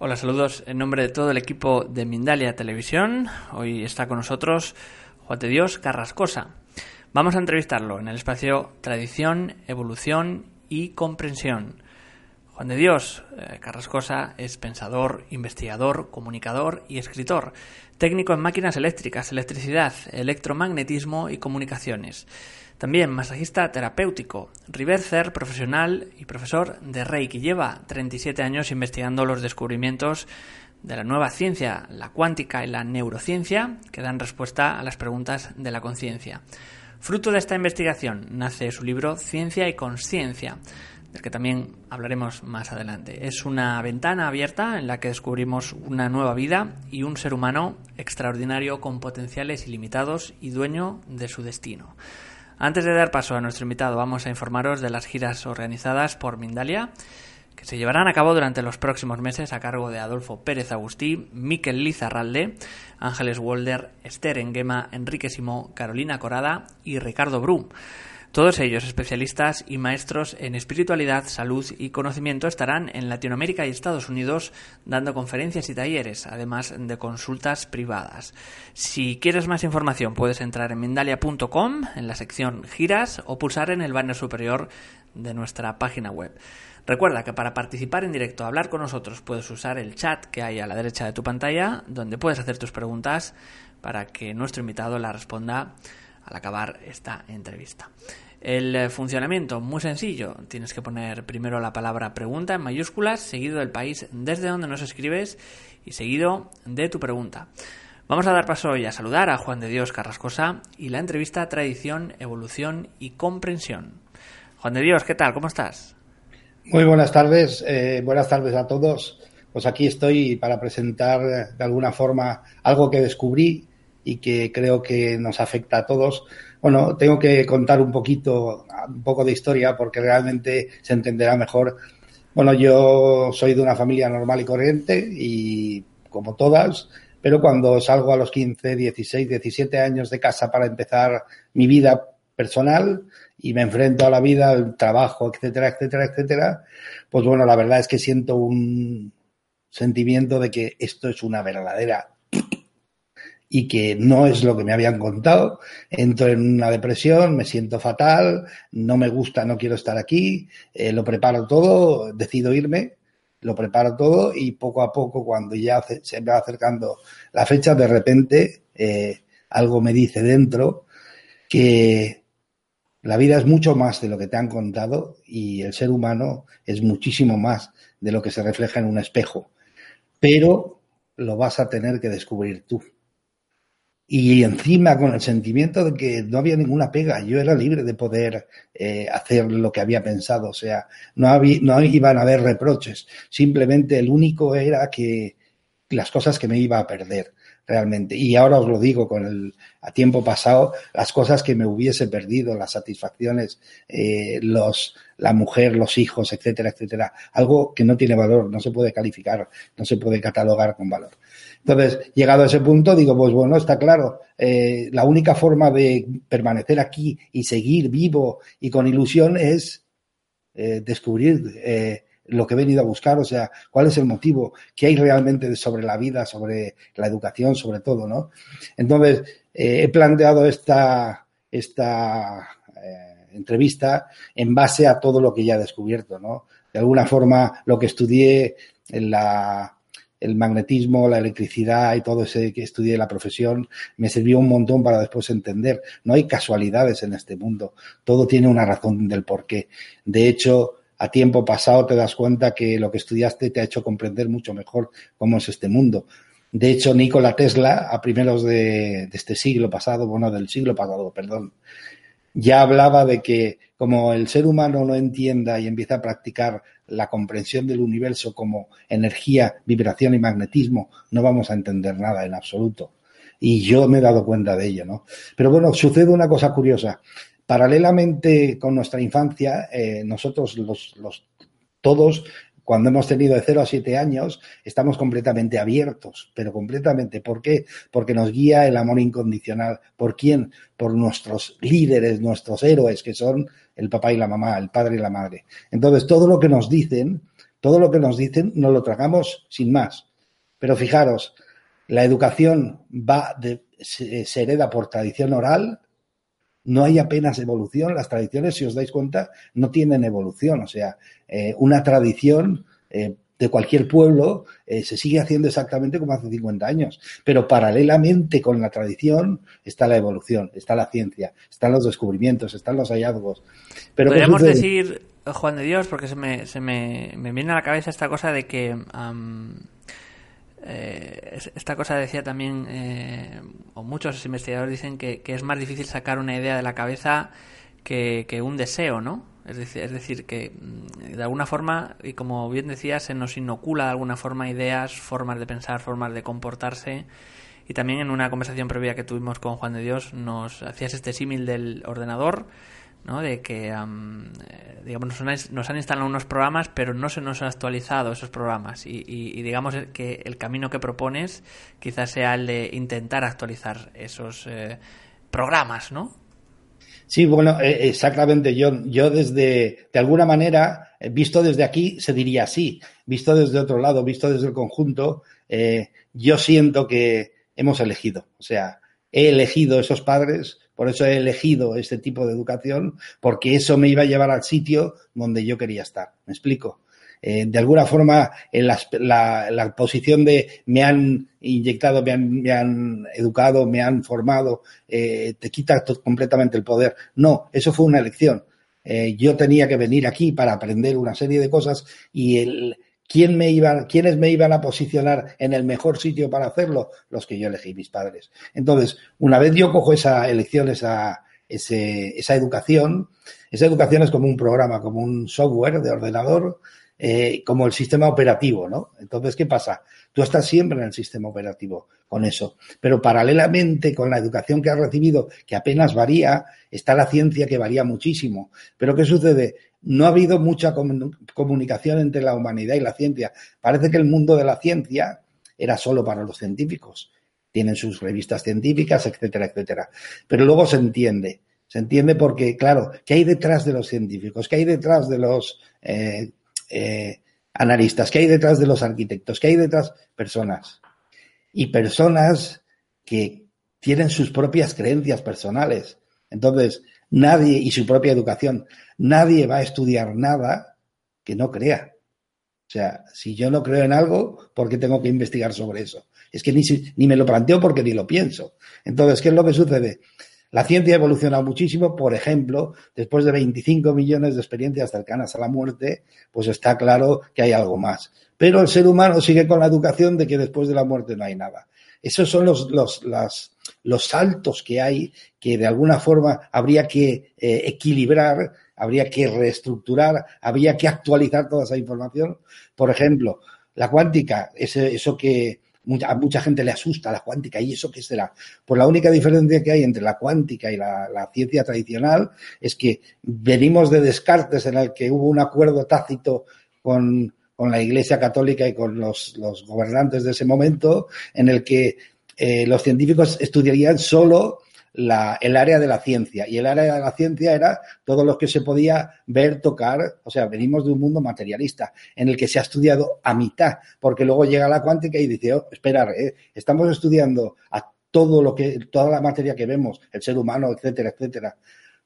Hola, saludos en nombre de todo el equipo de Mindalia Televisión. Hoy está con nosotros Juan de Dios Carrascosa. Vamos a entrevistarlo en el espacio Tradición, Evolución y Comprensión. Juan de Dios eh, Carrascosa es pensador, investigador, comunicador y escritor, técnico en máquinas eléctricas, electricidad, electromagnetismo y comunicaciones. También masajista terapéutico, reverser profesional y profesor de Reiki. Lleva 37 años investigando los descubrimientos de la nueva ciencia, la cuántica y la neurociencia, que dan respuesta a las preguntas de la conciencia. Fruto de esta investigación nace su libro Ciencia y Consciencia, del que también hablaremos más adelante. Es una ventana abierta en la que descubrimos una nueva vida y un ser humano extraordinario con potenciales ilimitados y dueño de su destino. Antes de dar paso a nuestro invitado, vamos a informaros de las giras organizadas por Mindalia, que se llevarán a cabo durante los próximos meses a cargo de Adolfo Pérez Agustí, Miquel Lizarralde, Ángeles Wolder, Esther Enguema, Enrique Simó, Carolina Corada y Ricardo Bru. Todos ellos, especialistas y maestros en espiritualidad, salud y conocimiento, estarán en Latinoamérica y Estados Unidos dando conferencias y talleres, además de consultas privadas. Si quieres más información, puedes entrar en Mindalia.com, en la sección Giras, o pulsar en el banner superior de nuestra página web. Recuerda que para participar en directo, hablar con nosotros, puedes usar el chat que hay a la derecha de tu pantalla, donde puedes hacer tus preguntas para que nuestro invitado la responda al acabar esta entrevista. El eh, funcionamiento, muy sencillo. Tienes que poner primero la palabra pregunta en mayúsculas, seguido del país desde donde nos escribes y seguido de tu pregunta. Vamos a dar paso hoy a saludar a Juan de Dios Carrascosa y la entrevista Tradición, Evolución y Comprensión. Juan de Dios, ¿qué tal? ¿Cómo estás? Muy buenas tardes, eh, buenas tardes a todos. Pues aquí estoy para presentar de alguna forma algo que descubrí y que creo que nos afecta a todos. Bueno, tengo que contar un poquito, un poco de historia porque realmente se entenderá mejor. Bueno, yo soy de una familia normal y corriente y como todas, pero cuando salgo a los 15, 16, 17 años de casa para empezar mi vida personal y me enfrento a la vida, al trabajo, etcétera, etcétera, etcétera, pues bueno, la verdad es que siento un sentimiento de que esto es una verdadera y que no es lo que me habían contado. Entro en una depresión, me siento fatal, no me gusta, no quiero estar aquí, eh, lo preparo todo, decido irme, lo preparo todo y poco a poco cuando ya se me va acercando la fecha, de repente eh, algo me dice dentro que la vida es mucho más de lo que te han contado y el ser humano es muchísimo más de lo que se refleja en un espejo. Pero lo vas a tener que descubrir tú y encima con el sentimiento de que no había ninguna pega, yo era libre de poder eh, hacer lo que había pensado, o sea, no, había, no iban a haber reproches, simplemente el único era que las cosas que me iba a perder realmente. Y ahora os lo digo con el a tiempo pasado, las cosas que me hubiese perdido, las satisfacciones, eh, los, la mujer, los hijos, etcétera, etcétera. Algo que no tiene valor, no se puede calificar, no se puede catalogar con valor. Entonces, llegado a ese punto, digo, pues bueno, está claro, eh, la única forma de permanecer aquí y seguir vivo y con ilusión es eh, descubrir lo que he venido a buscar, o sea, cuál es el motivo, qué hay realmente sobre la vida, sobre la educación, sobre todo, ¿no? Entonces, he planteado esta, esta entrevista en base a todo lo que ya he descubierto, ¿no? De alguna forma, lo que estudié en la el magnetismo, la electricidad y todo ese que estudié la profesión me sirvió un montón para después entender. No hay casualidades en este mundo. Todo tiene una razón del porqué. De hecho, a tiempo pasado te das cuenta que lo que estudiaste te ha hecho comprender mucho mejor cómo es este mundo. De hecho, Nikola Tesla, a primeros de, este siglo pasado, bueno, del siglo pasado, perdón, ya hablaba de que como el ser humano no entienda y empieza a practicar la comprensión del universo como energía, vibración y magnetismo, no vamos a entender nada en absoluto. Y yo me he dado cuenta de ello, ¿no? Pero bueno, sucede una cosa curiosa. Paralelamente con nuestra infancia, eh, nosotros los, los, todos cuando hemos tenido de 0 a 7 años, estamos completamente abiertos, pero completamente. ¿Por qué? Porque nos guía el amor incondicional. ¿Por quién? Por nuestros líderes, nuestros héroes, que son el papá y la mamá, el padre y la madre. Entonces, todo lo que nos dicen, todo lo que nos dicen, nos lo tragamos sin más. Pero fijaros, la educación va de, se, hereda por tradición oral, no hay apenas evolución. Las tradiciones, si os dais cuenta, no tienen evolución. O sea, eh, una tradición eh, de cualquier pueblo eh, se sigue haciendo exactamente como hace 50 años. Pero paralelamente con la tradición está la evolución, está la ciencia, están los descubrimientos, están los hallazgos. Pero Podríamos decir, Juan de Dios, porque se me, se me, me viene a la cabeza esta cosa de que... Eh, esta cosa decía también, eh, o muchos investigadores dicen que, es más difícil sacar una idea de la cabeza que, un deseo, ¿no? Es decir, es decir, que mm, de alguna forma, y como bien decía, se nos inocula de alguna forma ideas, formas de pensar, formas de comportarse. Y también en una conversación previa que tuvimos con Juan de Dios nos hacías este símil del ordenador ¿no? de que eh, digamos nos han, instalado unos programas pero no se nos han actualizado esos programas y, digamos que el camino que propones quizás sea el de intentar actualizar esos eh, programas ¿no? Sí, bueno, eh, exactamente. Yo, yo desde, de alguna manera, visto desde aquí, se diría así. Visto desde otro lado, visto desde el conjunto, yo siento que hemos elegido. O sea, he elegido esos padres por eso he elegido este tipo de educación, porque eso me iba a llevar al sitio donde yo quería estar. ¿Me explico? Eh, de alguna forma, en la, posición de me han inyectado, me han, educado, me han formado, eh, te quita completamente el poder. No, eso fue una elección. Eh, yo tenía que venir aquí para aprender una serie de cosas y el, ¿Quién me iba, ¿Quiénes me iban a posicionar en el mejor sitio para hacerlo? Los que yo elegí, mis padres. Entonces, una vez yo cojo esa elección, esa, esa educación, esa educación es como un programa, como un software de ordenador, eh, como el sistema operativo, ¿no? Entonces, ¿qué pasa? Tú estás siempre en el sistema operativo con eso, pero paralelamente con la educación que has recibido, que apenas varía, está la ciencia que varía muchísimo. Pero ¿qué sucede? No ha habido mucha comunicación entre la humanidad y la ciencia. Parece que el mundo de la ciencia era solo para los científicos. Tienen sus revistas científicas, etcétera, etcétera. Pero luego se entiende. Se entiende porque, claro, ¿qué hay detrás de los científicos? ¿Qué hay detrás de los eh, eh, analistas? ¿Qué hay detrás de los arquitectos? ¿Qué hay detrás? Personas. Y personas que tienen sus propias creencias personales. Entonces, nadie, y su propia educación, nadie va a estudiar nada que no crea. O sea, si yo no creo en algo, ¿por qué tengo que investigar sobre eso? Es que ni, ni me lo planteo porque ni lo pienso. Entonces, ¿qué es lo que sucede? La ciencia ha evolucionado muchísimo, por ejemplo, después de 25 millones de experiencias cercanas a la muerte, pues está claro que hay algo más. Pero el ser humano sigue con la educación de que después de la muerte no hay nada. Esos son los, los, los saltos que hay que de alguna forma habría que eh, equilibrar, habría que reestructurar, habría que actualizar toda esa información. Por ejemplo, la cuántica, eso que a mucha gente le asusta, la cuántica, ¿y eso qué será? Pues la única diferencia que hay entre la cuántica y la, la ciencia tradicional es que venimos de Descartes, en el que hubo un acuerdo tácito con, con la Iglesia Católica y con los, los gobernantes de ese momento, en el que eh, los científicos estudiarían solo la, el área de la ciencia. Y el área de la ciencia era todo lo que se podía ver, tocar. O sea, venimos de un mundo materialista en el que se ha estudiado a mitad, porque luego llega la cuántica y dice, oh, esperar, eh, estamos estudiando a todo lo que, toda la materia que vemos, el ser humano, etcétera, etcétera.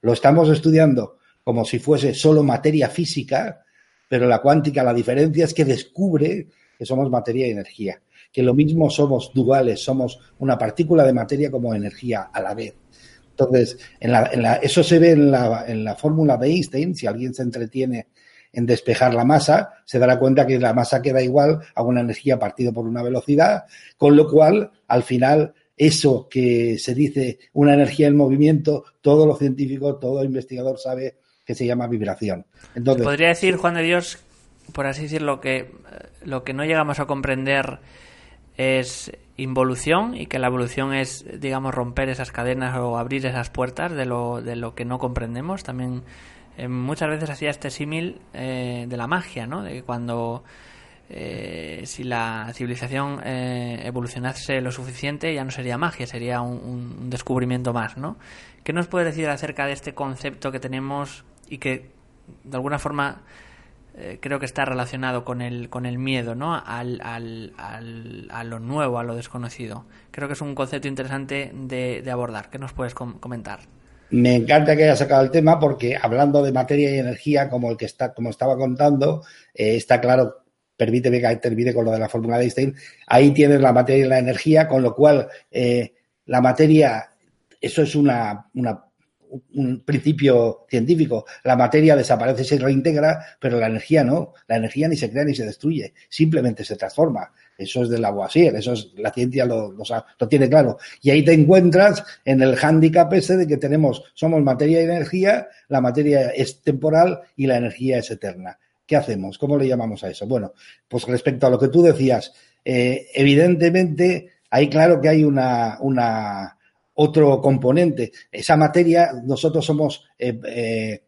Lo estamos estudiando como si fuese solo materia física, pero la cuántica, la diferencia es que descubre que somos materia y energía, que lo mismo somos duales, somos una partícula de materia como energía a la vez. Entonces, en la, eso se ve en la, en la fórmula de Einstein, si alguien se entretiene en despejar la masa, se dará cuenta que la masa queda igual a una energía partida por una velocidad, con lo cual, al final, eso que se dice una energía en movimiento, todo lo científico, todo investigador sabe que se llama vibración. Entonces, Podría decir, Juan de Dios, por así decirlo, que eh, lo que no llegamos a comprender es involución y que la evolución es, digamos, romper esas cadenas o abrir esas puertas de lo, de lo que no comprendemos. También eh, muchas veces hacía este símil eh, de la magia, ¿no? De que cuando eh, si la civilización evolucionase lo suficiente ya no sería magia, sería un, un, descubrimiento más, ¿no? ¿Qué nos puede decir acerca de este concepto que tenemos y que de alguna forma eh, creo que está relacionado con el, con el miedo, ¿no? Al, al, al, a lo nuevo, a lo desconocido. Creo que es un concepto interesante de, abordar. ¿Qué nos puedes comentar? Me encanta que hayas sacado el tema porque hablando de materia y energía, como el que está, como estaba contando, eh, está claro, permíteme que termine con lo de la fórmula de Einstein, ahí tienes la materia y la energía, con lo cual eh, la materia, eso es una un principio científico. La materia desaparece y se reintegra, pero la energía no. La energía ni se crea ni se destruye, simplemente se transforma. Eso es de Lavoisier, eso es, la ciencia lo, lo, tiene claro. Y ahí te encuentras en el hándicap ese de que tenemos, somos materia y energía, la materia es temporal y la energía es eterna. ¿Qué hacemos? ¿Cómo le llamamos a eso? Bueno, pues respecto a lo que tú decías, eh, evidentemente, ahí claro que hay una, una, otro componente. Esa materia, nosotros somos, eh, eh,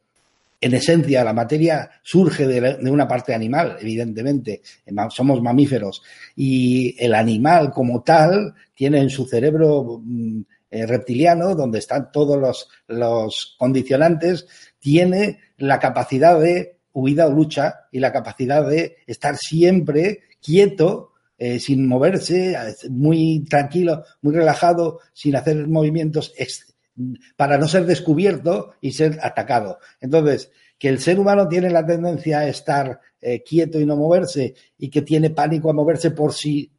en esencia, la materia surge de, una parte animal, evidentemente. Somos mamíferos. Y el animal como tal tiene en su cerebro mm, eh, reptiliano, donde están todos los, los condicionantes, tiene la capacidad de huida o lucha y la capacidad de estar siempre quieto eh, sin moverse, muy tranquilo, muy relajado, sin hacer movimientos para no ser descubierto y ser atacado. Entonces, que el ser humano tiene la tendencia a estar eh, quieto y no moverse y que tiene pánico a moverse por sí,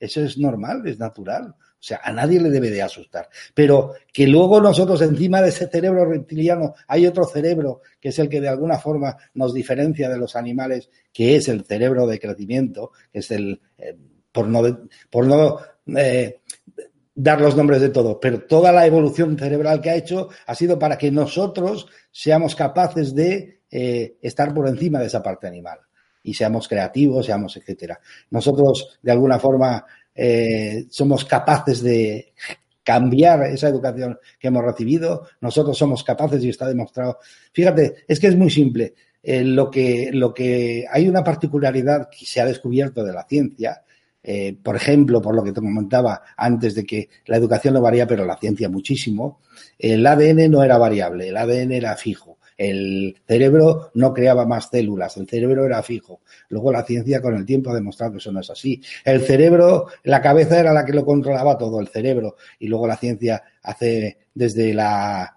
eso es normal, es natural. O sea, a nadie le debe de asustar. Pero que luego nosotros encima de ese cerebro reptiliano hay otro cerebro que es el que de alguna forma nos diferencia de los animales, que es el cerebro de crecimiento, que es el, eh, por no, por no eh, dar los nombres de todo, pero toda la evolución cerebral que ha hecho ha sido para que nosotros seamos capaces de eh, estar por encima de esa parte animal y seamos creativos, seamos etcétera. Nosotros, de alguna forma, eh, somos capaces de cambiar esa educación que hemos recibido, nosotros somos capaces y está demostrado. Fíjate, es que es muy simple. Eh, lo, que, lo que hay una particularidad que se ha descubierto de la ciencia, eh, por ejemplo, por lo que te comentaba antes de que la educación no varía, pero la ciencia muchísimo, el ADN no era variable, el ADN era fijo. El cerebro no creaba más células, el cerebro era fijo. Luego la ciencia con el tiempo ha demostrado que eso no es así. El cerebro, la cabeza era la que lo controlaba todo, el cerebro. Y luego la ciencia hace desde la,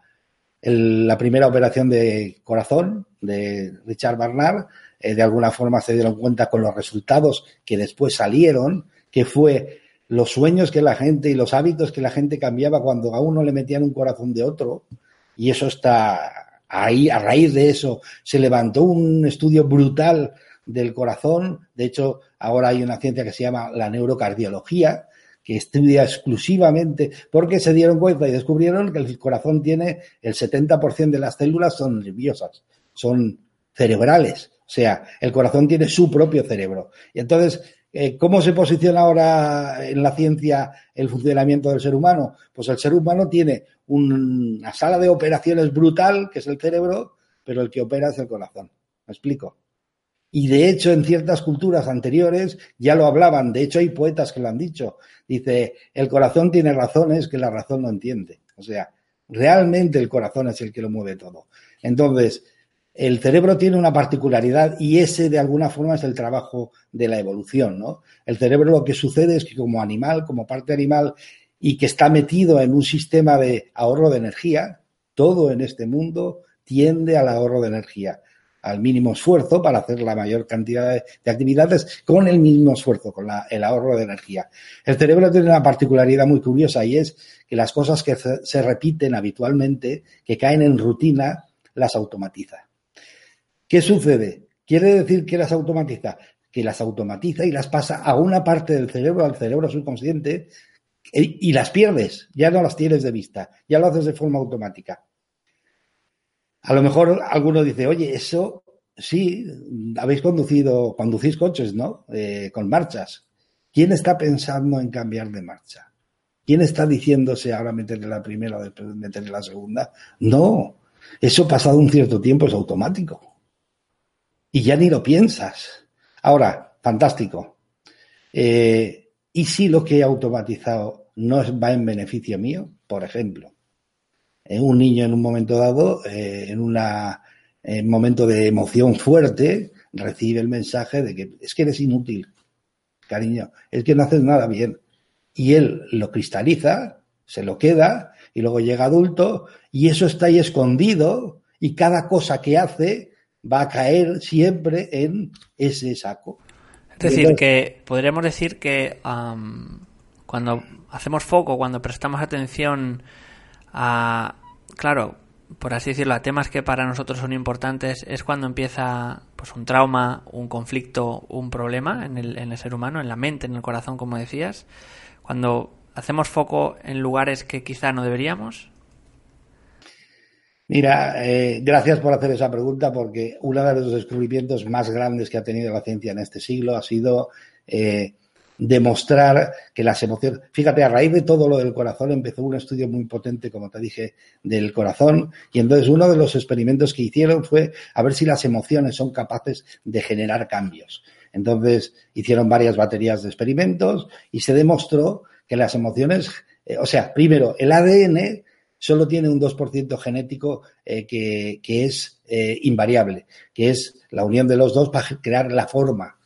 la primera operación de corazón de Richard Barnard, eh, de alguna forma se dieron cuenta con los resultados que después salieron, que fue los sueños que la gente y los hábitos que la gente cambiaba cuando a uno le metían un corazón de otro. Y eso está Ahí, a raíz de eso, se levantó un estudio brutal del corazón. De hecho, ahora hay una ciencia que se llama la neurocardiología, que estudia exclusivamente, porque se dieron cuenta y descubrieron que el corazón tiene el 70% de las células son nerviosas, son cerebrales. O sea, el corazón tiene su propio cerebro. Y entonces, ¿Cómo se posiciona ahora en la ciencia el funcionamiento del ser humano? Pues el ser humano tiene una sala de operaciones brutal, que es el cerebro, pero el que opera es el corazón. ¿Me explico? Y de hecho, en ciertas culturas anteriores ya lo hablaban. De hecho, hay poetas que lo han dicho. Dice, el corazón tiene razones que la razón no entiende. O sea, realmente el corazón es el que lo mueve todo. Entonces, el cerebro tiene una particularidad y ese de alguna forma es el trabajo de la evolución, ¿no? El cerebro lo que sucede es que como animal, como parte animal y que está metido en un sistema de ahorro de energía, todo en este mundo tiende al ahorro de energía, al mínimo esfuerzo para hacer la mayor cantidad de, actividades con el mínimo esfuerzo, con el ahorro de energía. El cerebro tiene una particularidad muy curiosa y es que las cosas que se repiten habitualmente, que caen en rutina, las automatiza. ¿Qué sucede? Quiere decir que las automatiza, que las automatiza y las pasa a una parte del cerebro, al cerebro subconsciente, y las pierdes, ya no las tienes de vista, ya lo haces de forma automática. A lo mejor alguno dice, oye, eso sí, habéis conducido, conducís coches, ¿no? Eh, con marchas. ¿Quién está pensando en cambiar de marcha? ¿Quién está diciéndose ahora meterle la primera o después meterle la segunda? No, eso pasado un cierto tiempo es automático. Y ya ni lo piensas. Ahora, fantástico. Eh, ¿Y si lo que he automatizado no va en beneficio mío? Por ejemplo, un niño en un momento dado, eh, en un momento de emoción fuerte, recibe el mensaje de que es que eres inútil, cariño, es que no haces nada bien. Y él lo cristaliza, se lo queda, y luego llega adulto, y eso está ahí escondido, y cada cosa que hace va a caer siempre en ese saco. Es decir, que podríamos decir que cuando hacemos foco, cuando prestamos atención a, claro, por así decirlo, a temas que para nosotros son importantes, es cuando empieza pues un trauma, un conflicto, un problema en el, en el ser humano, en la mente, en el corazón, como decías. Cuando hacemos foco en lugares que quizá no deberíamos. Mira, eh, gracias por hacer esa pregunta porque uno de los descubrimientos más grandes que ha tenido la ciencia en este siglo ha sido eh, demostrar que las emociones, fíjate, a raíz de todo lo del corazón empezó un estudio muy potente, como te dije, del corazón y entonces uno de los experimentos que hicieron fue a ver si las emociones son capaces de generar cambios. Entonces hicieron varias baterías de experimentos y se demostró que las emociones, eh, o sea, primero, el ADN solo tiene un 2% genético eh, que, es eh, invariable, que es la unión de los dos para crear la forma,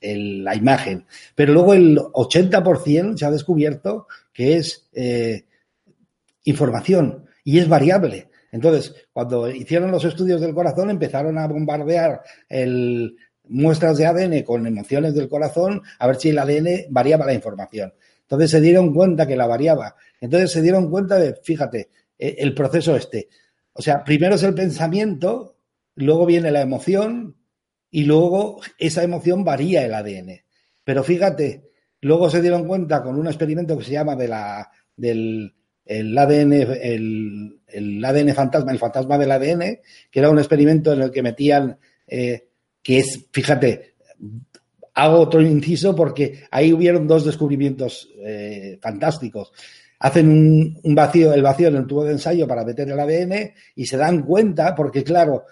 la imagen. Pero luego el 80% se ha descubierto que es eh, información y es variable. Entonces, cuando hicieron los estudios del corazón, empezaron a bombardear el, muestras de ADN con emociones del corazón a ver si el ADN variaba la información. Entonces se dieron cuenta que la variaba. Entonces se dieron cuenta de, fíjate, e, el proceso este. O sea, primero es el pensamiento, luego viene la emoción y luego esa emoción varía el ADN. Pero fíjate, luego se dieron cuenta con un experimento que se llama de la, del ADN, el, ADN fantasma, el fantasma del ADN, que era un experimento en el que metían, eh, que es, fíjate, hago otro inciso porque ahí hubieron dos descubrimientos eh, fantásticos. Hacen un, vacío, el vacío en el tubo de ensayo para meter el ADN y se dan cuenta, porque claro,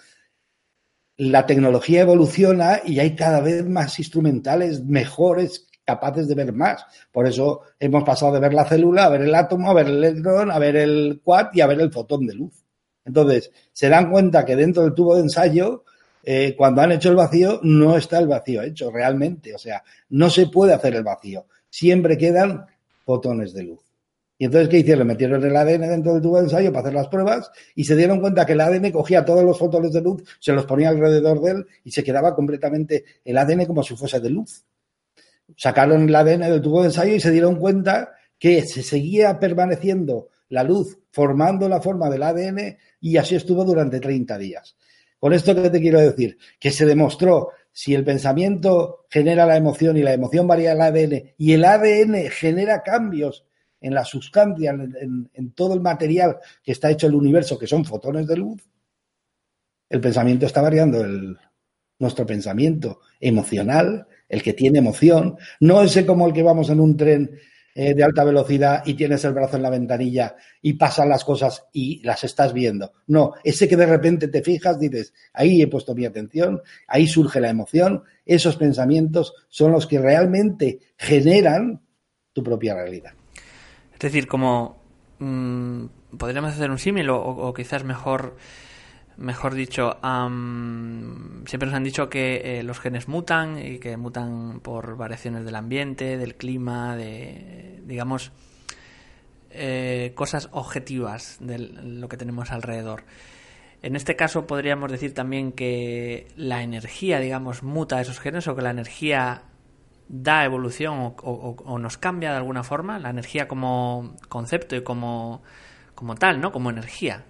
la tecnología evoluciona y hay cada vez más instrumentales mejores capaces de ver más. Por eso hemos pasado de ver la célula a ver el átomo, a ver el electrón, a ver el quad y a ver el fotón de luz. Entonces, se dan cuenta que dentro del tubo de ensayo eh, cuando han hecho el vacío, no está el vacío hecho realmente. O sea, no se puede hacer el vacío. Siempre quedan fotones de luz. Y entonces, ¿qué hicieron? Metieron el ADN dentro del tubo de ensayo para hacer las pruebas y se dieron cuenta que el ADN cogía todos los fotones de luz, se los ponía alrededor de él y se quedaba completamente el ADN como si fuese de luz. Sacaron el ADN del tubo de ensayo y se dieron cuenta que se seguía permaneciendo la luz formando la forma del ADN y así estuvo durante 30 días. Con esto que te quiero decir, que se demostró si el pensamiento genera la emoción y la emoción varía el ADN y el ADN genera cambios en la sustancia, en, todo el material que está hecho el universo, que son fotones de luz, el pensamiento está variando. El, nuestro pensamiento emocional, el que tiene emoción, no ese como el que vamos en un tren eh, de alta velocidad y tienes el brazo en la ventanilla y pasan las cosas y las estás viendo. No, ese que de repente te fijas, dices, ahí he puesto mi atención, ahí surge la emoción, esos pensamientos son los que realmente generan tu propia realidad. Es decir, como mm, podríamos hacer un símil o quizás mejor mejor dicho, siempre nos han dicho que eh, los genes mutan y que mutan por variaciones del ambiente, del clima, de, digamos, eh, cosas objetivas de lo que tenemos alrededor. En este caso podríamos decir también que la energía, digamos, muta esos genes o que la energía da evolución o, nos cambia de alguna forma, la energía como concepto y como, como tal, ¿no? Como energía.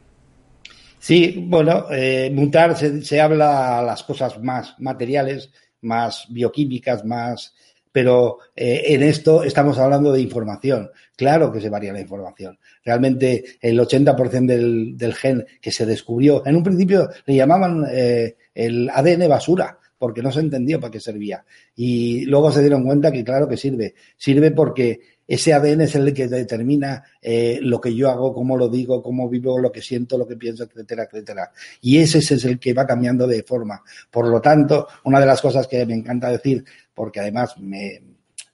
Sí, bueno, eh, mutar se, habla a las cosas más materiales, más bioquímicas, más. Pero eh, en esto estamos hablando de información. Claro que se varía la información. Realmente el 80% del, del gen que se descubrió, en un principio le llamaban eh, el ADN basura, porque no se entendió para qué servía. Y luego se dieron cuenta que claro que sirve. Sirve porque ese ADN es el que determina eh, lo que yo hago, cómo lo digo, cómo vivo, lo que siento, lo que pienso, etcétera, etcétera. Y ese, es el que va cambiando de forma. Por lo tanto, una de las cosas que me encanta decir, porque además me,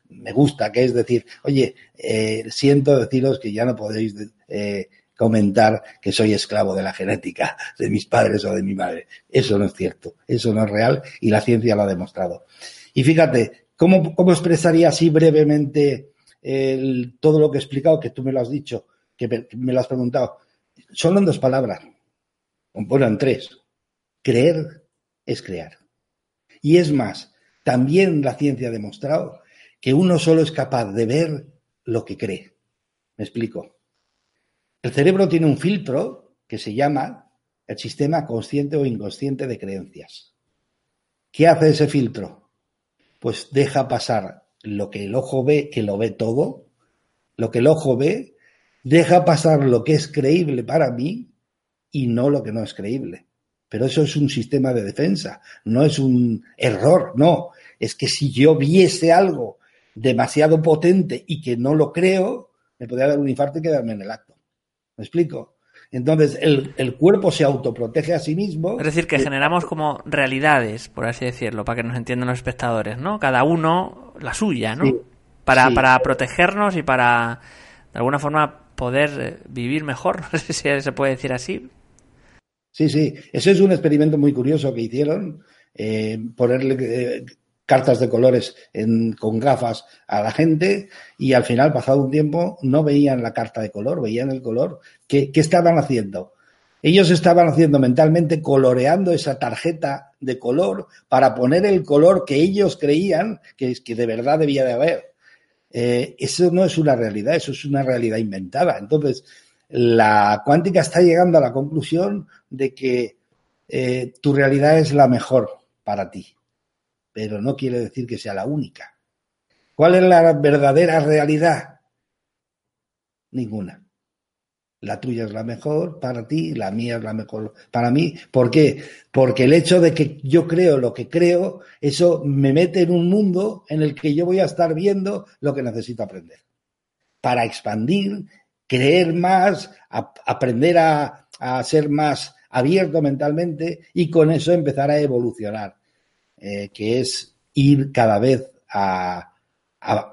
me gusta, que es decir, oye, eh, siento deciros que ya no podéis eh, comentar que soy esclavo de la genética de mis padres o de mi madre. Eso no es cierto, eso no es real y la ciencia lo ha demostrado. Y fíjate, ¿cómo, cómo expresaría así brevemente el, todo lo que he explicado, que tú me lo has dicho, que me, lo has preguntado, solo en dos palabras, bueno, en tres. Creer es crear. Y es más, también la ciencia ha demostrado que uno solo es capaz de ver lo que cree. Me explico. El cerebro tiene un filtro que se llama el sistema consciente o inconsciente de creencias. ¿Qué hace ese filtro? Pues deja pasar lo que el ojo ve, que lo ve todo, lo que el ojo ve, deja pasar lo que es creíble para mí y no lo que no es creíble. Pero eso es un sistema de defensa, no es un error, no. Es que si yo viese algo demasiado potente y que no lo creo, me podría dar un infarto y quedarme en el acto. ¿Me explico? Entonces, el, cuerpo se autoprotege a sí mismo. Es decir, que generamos como realidades, por así decirlo, para que nos entiendan los espectadores, ¿no? Cada uno la suya, ¿no? para, para protegernos y para, de alguna forma, poder eh, vivir mejor. No sé si se puede decir así. Sí, sí. Ese es un experimento muy curioso que hicieron. Eh, ponerle eh, cartas de colores con gafas a la gente y al final, pasado un tiempo, no veían la carta de color, veían el color. ¿Qué, qué estaban haciendo? Ellos estaban haciendo mentalmente, coloreando esa tarjeta de color para poner el color que ellos creían que, que de verdad debía de haber. Eh, eso no es una realidad, eso es una realidad inventada. Entonces, la cuántica está llegando a la conclusión de que eh, tu realidad es la mejor para ti pero no quiere decir que sea la única. ¿Cuál es la verdadera realidad? Ninguna. La tuya es la mejor para ti, la mía es la mejor para mí. ¿Por qué? Porque el hecho de que yo creo lo que creo, eso me mete en un mundo en el que yo voy a estar viendo lo que necesito aprender. Para expandir, creer más, aprender a, ser más abierto mentalmente y con eso empezar a evolucionar. Eh, que es ir cada vez a,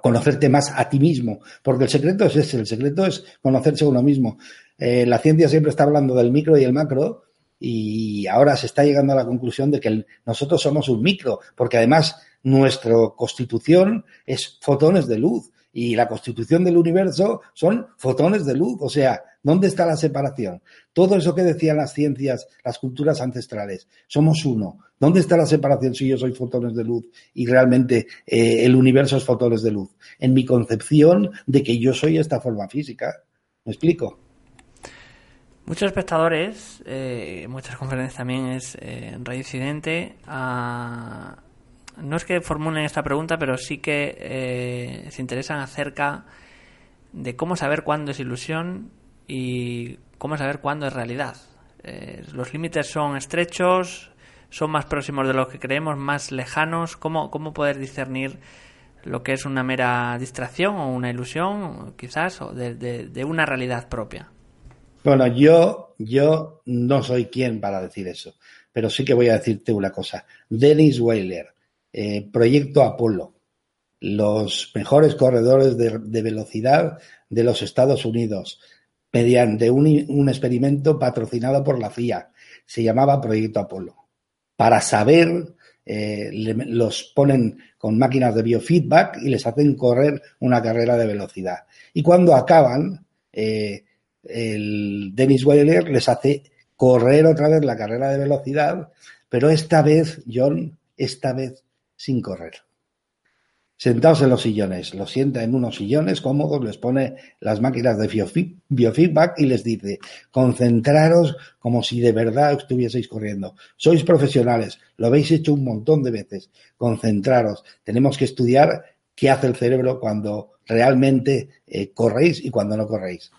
conocerte más a ti mismo, porque el secreto es ese, el secreto es conocerse a uno mismo. Eh, la ciencia siempre está hablando del micro y el macro, y ahora se está llegando a la conclusión de que nosotros somos un micro, porque además nuestra constitución es fotones de luz y la constitución del universo son fotones de luz. O sea, ¿dónde está la separación? Todo eso que decían las ciencias, las culturas ancestrales, somos uno. ¿Dónde está la separación si yo soy fotones de luz y realmente eh, el universo es fotones de luz? En mi concepción de que yo soy esta forma física. ¿Me explico? Muchos espectadores, eh, muchas conferencias también es eh, reincidente a no es que formulen esta pregunta, pero sí que eh, se interesan acerca de cómo saber cuándo es ilusión y cómo saber cuándo es realidad. Eh, los límites son estrechos, son más próximos de lo que creemos, más lejanos. ¿Cómo, ¿Cómo poder discernir lo que es una mera distracción o una ilusión, quizás, o de, de una realidad propia? Bueno, yo, yo no soy quien para decir eso, pero sí que voy a decirte una cosa. Dennis Weiler, eh, proyecto Apolo, los mejores corredores de, velocidad de los Estados Unidos, mediante un, experimento patrocinado por la FIA. Se llamaba Proyecto Apolo. Para saber, eh, los ponen con máquinas de biofeedback y les hacen correr una carrera de velocidad. Y cuando acaban, eh, el Dennis Weiler les hace correr otra vez la carrera de velocidad, pero esta vez, John, esta vez sin correr. Sentados en los sillones, los sienta en unos sillones cómodos, les pone las máquinas de biofeedback y les dice, concentraros como si de verdad estuvieseis corriendo. Sois profesionales, lo habéis hecho un montón de veces. Concentraros. Tenemos que estudiar qué hace el cerebro cuando realmente eh, corréis y cuando no corréis.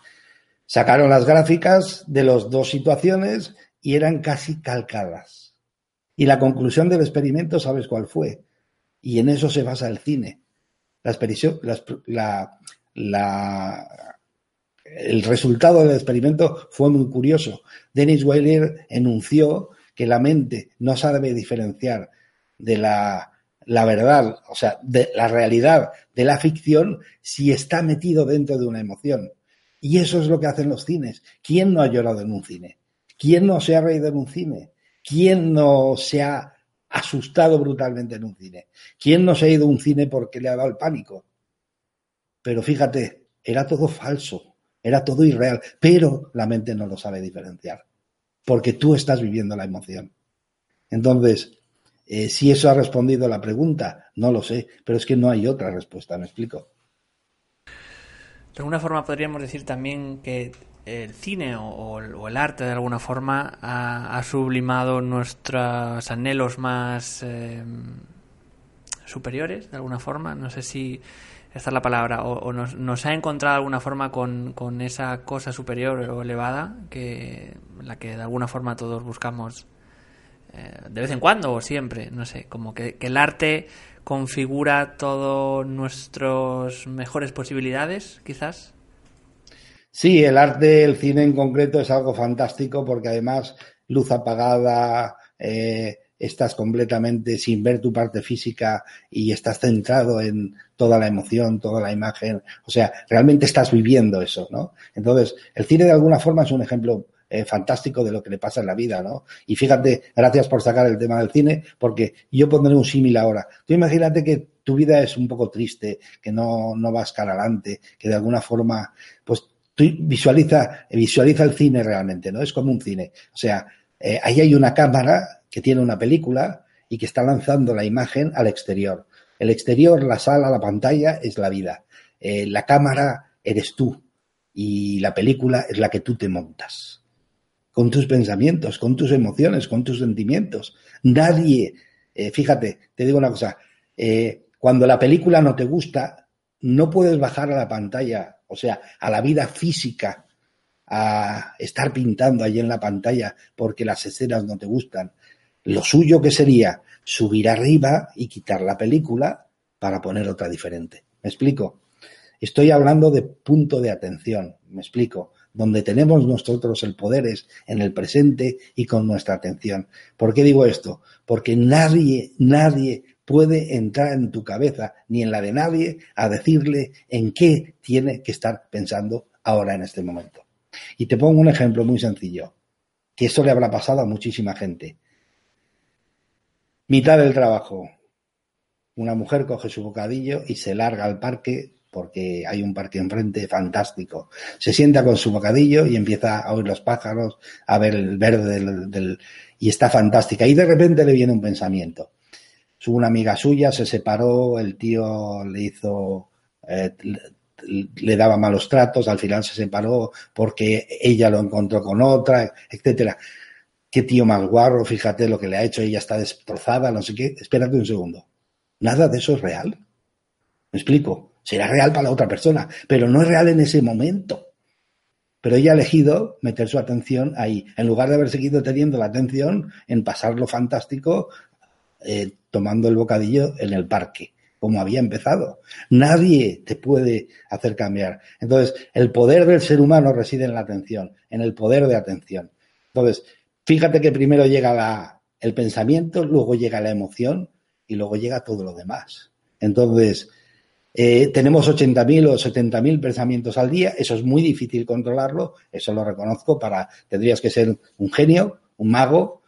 Sacaron las gráficas de las dos situaciones y eran casi calcadas Y la conclusión del experimento, ¿sabes cuál fue? Y en eso se basa el cine. La, la, el resultado del experimento fue muy curioso. Dennis Weiler enunció que la mente no sabe diferenciar de la, la verdad, o sea, de la realidad de la ficción si está metido dentro de una emoción. Y eso es lo que hacen los cines. ¿Quién no ha llorado en un cine? ¿Quién no se ha reído en un cine? ¿Quién no se ha asustado brutalmente en un cine? ¿Quién no se ha ido a un cine porque le ha dado el pánico? Pero fíjate, era todo falso, era todo irreal, pero la mente no lo sabe diferenciar, porque tú estás viviendo la emoción. Entonces, eh, si eso ha respondido a la pregunta, no lo sé, pero es que no hay otra respuesta, ¿me explico? De alguna forma podríamos decir también que el cine o, el arte de alguna forma ha, sublimado nuestros anhelos más eh, superiores, de alguna forma. No sé si esta es la palabra, o, nos, ha encontrado de alguna forma con, esa cosa superior o elevada que la que de alguna forma todos buscamos eh, de vez en cuando o siempre, no sé, como que, que el arte configura todas nuestras mejores posibilidades, quizás. Sí, el arte, el cine en concreto es algo fantástico porque además luz apagada, eh, estás completamente sin ver tu parte física y estás centrado en toda la emoción, toda la imagen, o sea, realmente estás viviendo eso, ¿no? Entonces, el cine de alguna forma es un ejemplo eh, fantástico de lo que le pasa en la vida, ¿no? Y fíjate, gracias por sacar el tema del cine, porque yo pondré un símil ahora. Tú imagínate que tu vida es un poco triste, que no, no vas cara adelante, que de alguna forma, pues tú visualiza, visualiza el cine realmente, ¿no? Es como un cine. O sea, eh, ahí hay una cámara que tiene una película y que está lanzando la imagen al exterior. El exterior, la sala, la pantalla es la vida. Eh, la cámara eres tú y la película es la que tú te montas. Con tus pensamientos, con tus emociones, con tus sentimientos. Nadie, eh, fíjate, te digo una cosa, cuando la película no te gusta, no puedes bajar a la pantalla o sea, a la vida física, a estar pintando allí en la pantalla porque las escenas no te gustan. Lo suyo que sería subir arriba y quitar la película para poner otra diferente. ¿Me explico? Estoy hablando de punto de atención, me explico, donde tenemos nosotros el poder es en el presente y con nuestra atención. ¿Por qué digo esto? Porque nadie, nadie puede entrar en tu cabeza ni en la de nadie a decirle en qué tiene que estar pensando ahora en este momento. Y te pongo un ejemplo muy sencillo, que esto le habrá pasado a muchísima gente. Mitad del trabajo. Una mujer coge su bocadillo y se larga al parque porque hay un parque enfrente fantástico. Se sienta con su bocadillo y empieza a oír los pájaros, a ver el verde del, y está fantástica. Y de repente le viene un pensamiento una amiga suya, se separó, el tío le hizo, eh, le daba malos tratos, al final se separó porque ella lo encontró con otra, etcétera. Qué tío más guarro, fíjate lo que le ha hecho, ella está destrozada, no sé qué. Espérate un segundo. Nada de eso es real. ¿Me explico? Será real para la otra persona, pero no es real en ese momento. Pero ella ha elegido meter su atención ahí, en lugar de haber seguido teniendo la atención en pasar lo fantástico eh, tomando el bocadillo en el parque, como había empezado. Nadie te puede hacer cambiar. Entonces, el poder del ser humano reside en la atención, en el poder de atención. Entonces, fíjate que primero llega la, el pensamiento, luego llega la emoción y luego llega todo lo demás. Entonces, eh, tenemos 80.000 o 70.000 pensamientos al día, eso es muy difícil controlarlo, eso lo reconozco, para, tendrías que ser un genio, un mago,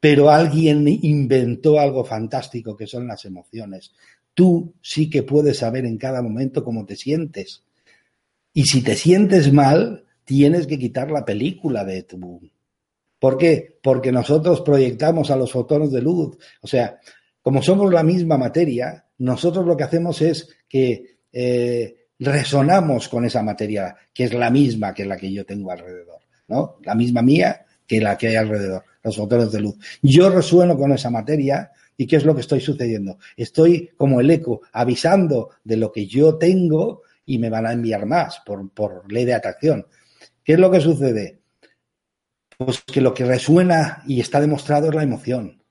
pero alguien inventó algo fantástico que son las emociones. Tú sí que puedes saber en cada momento cómo te sientes. Y si te sientes mal, tienes que quitar la película de tu... ¿Por qué? Porque nosotros proyectamos a los fotones de luz. O sea, como somos la misma materia, nosotros lo que hacemos es que eh, resonamos con esa materia, que es la misma que la que yo tengo alrededor, ¿no? La misma mía que la que hay alrededor los fotones de luz. Yo resueno con esa materia y ¿qué es lo que estoy sucediendo? Estoy como el eco avisando de lo que yo tengo y me van a enviar más por, por ley de atracción. ¿Qué es lo que sucede? Pues que lo que resuena y está demostrado es la emoción.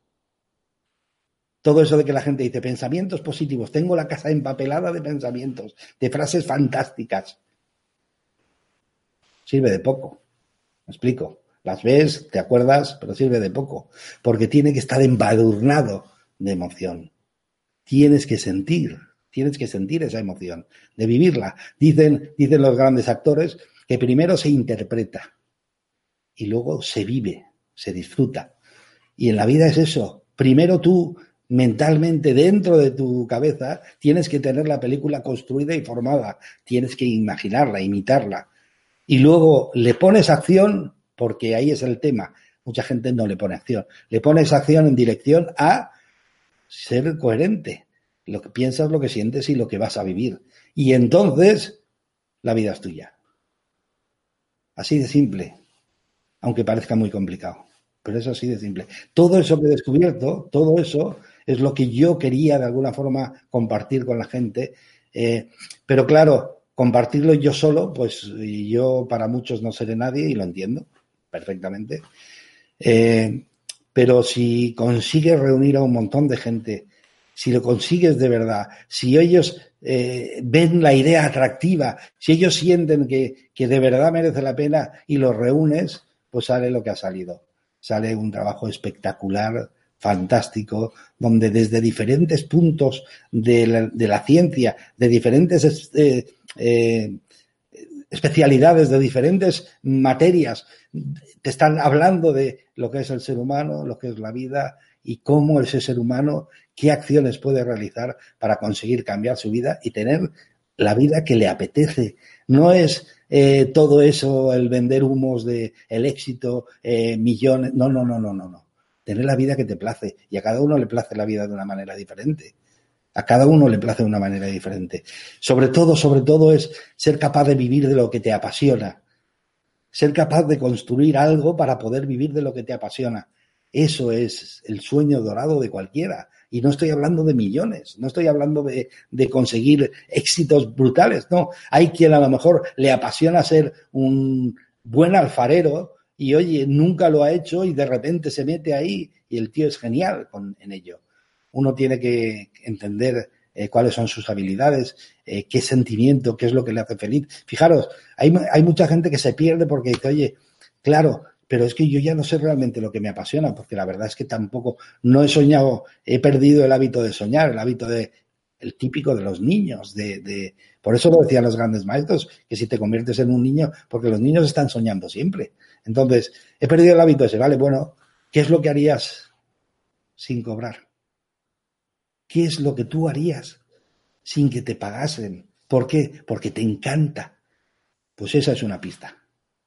todo eso de que la gente dice pensamientos positivos, tengo la casa empapelada de pensamientos, de frases fantásticas. Sirve de poco. ¿Me explico? Las ves, te acuerdas, pero sirve de poco, porque tiene que estar embadurnado de emoción. Tienes que sentir, tienes que sentir esa emoción, de vivirla. Dicen, dicen los grandes actores que primero se interpreta y luego se vive, se disfruta. Y en la vida es eso. Primero tú mentalmente dentro de tu cabeza tienes que tener la película construida y formada, tienes que imaginarla, imitarla. Y luego le pones acción porque ahí es el tema. Mucha gente no le pone acción. Le pones acción en dirección a ser coherente. Lo que piensas, lo que sientes y lo que vas a vivir. Y entonces la vida es tuya. Así de simple, aunque parezca muy complicado. Pero es así de simple. Todo eso que he descubierto, todo eso es lo que yo quería de alguna forma compartir con la gente. Eh, pero claro, compartirlo yo solo, pues yo para muchos no seré nadie y lo entiendo perfectamente. Eh, pero si consigues reunir a un montón de gente, si lo consigues de verdad, si ellos eh, ven la idea atractiva, si ellos sienten que, que de verdad merece la pena y los reúnes, pues sale lo que ha salido. Sale un trabajo espectacular, fantástico, donde desde diferentes puntos de la, ciencia, de diferentes eh, especialidades, de diferentes materias, te están hablando de lo que es el ser humano, lo que es la vida y cómo ese ser humano, qué acciones puede realizar para conseguir cambiar su vida y tener la vida que le apetece. No es eh, todo eso, el vender humos de el éxito, eh, millones. No, no, no, no, no, no. Tener la vida que te place. Y a cada uno le place la vida de una manera diferente. A cada uno le place de una manera diferente. Sobre todo, sobre todo es ser capaz de vivir de lo que te apasiona ser capaz de construir algo para poder vivir de lo que te apasiona. Eso es el sueño dorado de cualquiera. Y no estoy hablando de millones, no estoy hablando de, de, conseguir éxitos brutales, no. Hay quien a lo mejor le apasiona ser un buen alfarero y oye, nunca lo ha hecho y de repente se mete ahí y el tío es genial con, en ello. Uno tiene que entender eh, cuáles son sus habilidades, eh, qué sentimiento, qué es lo que le hace feliz. Fijaros, hay, hay mucha gente que se pierde porque dice, oye, claro, pero es que yo ya no sé realmente lo que me apasiona, porque la verdad es que tampoco, no he soñado, he perdido el hábito de soñar, el hábito de, el típico de los niños, de, de, por eso lo decían los grandes maestros, que si te conviertes en un niño, porque los niños están soñando siempre. Entonces, he perdido el hábito ese, vale, bueno, ¿qué es lo que harías sin cobrar? ¿Qué es lo que tú harías sin que te pagasen? ¿Por qué? Porque te encanta. Pues esa es una pista.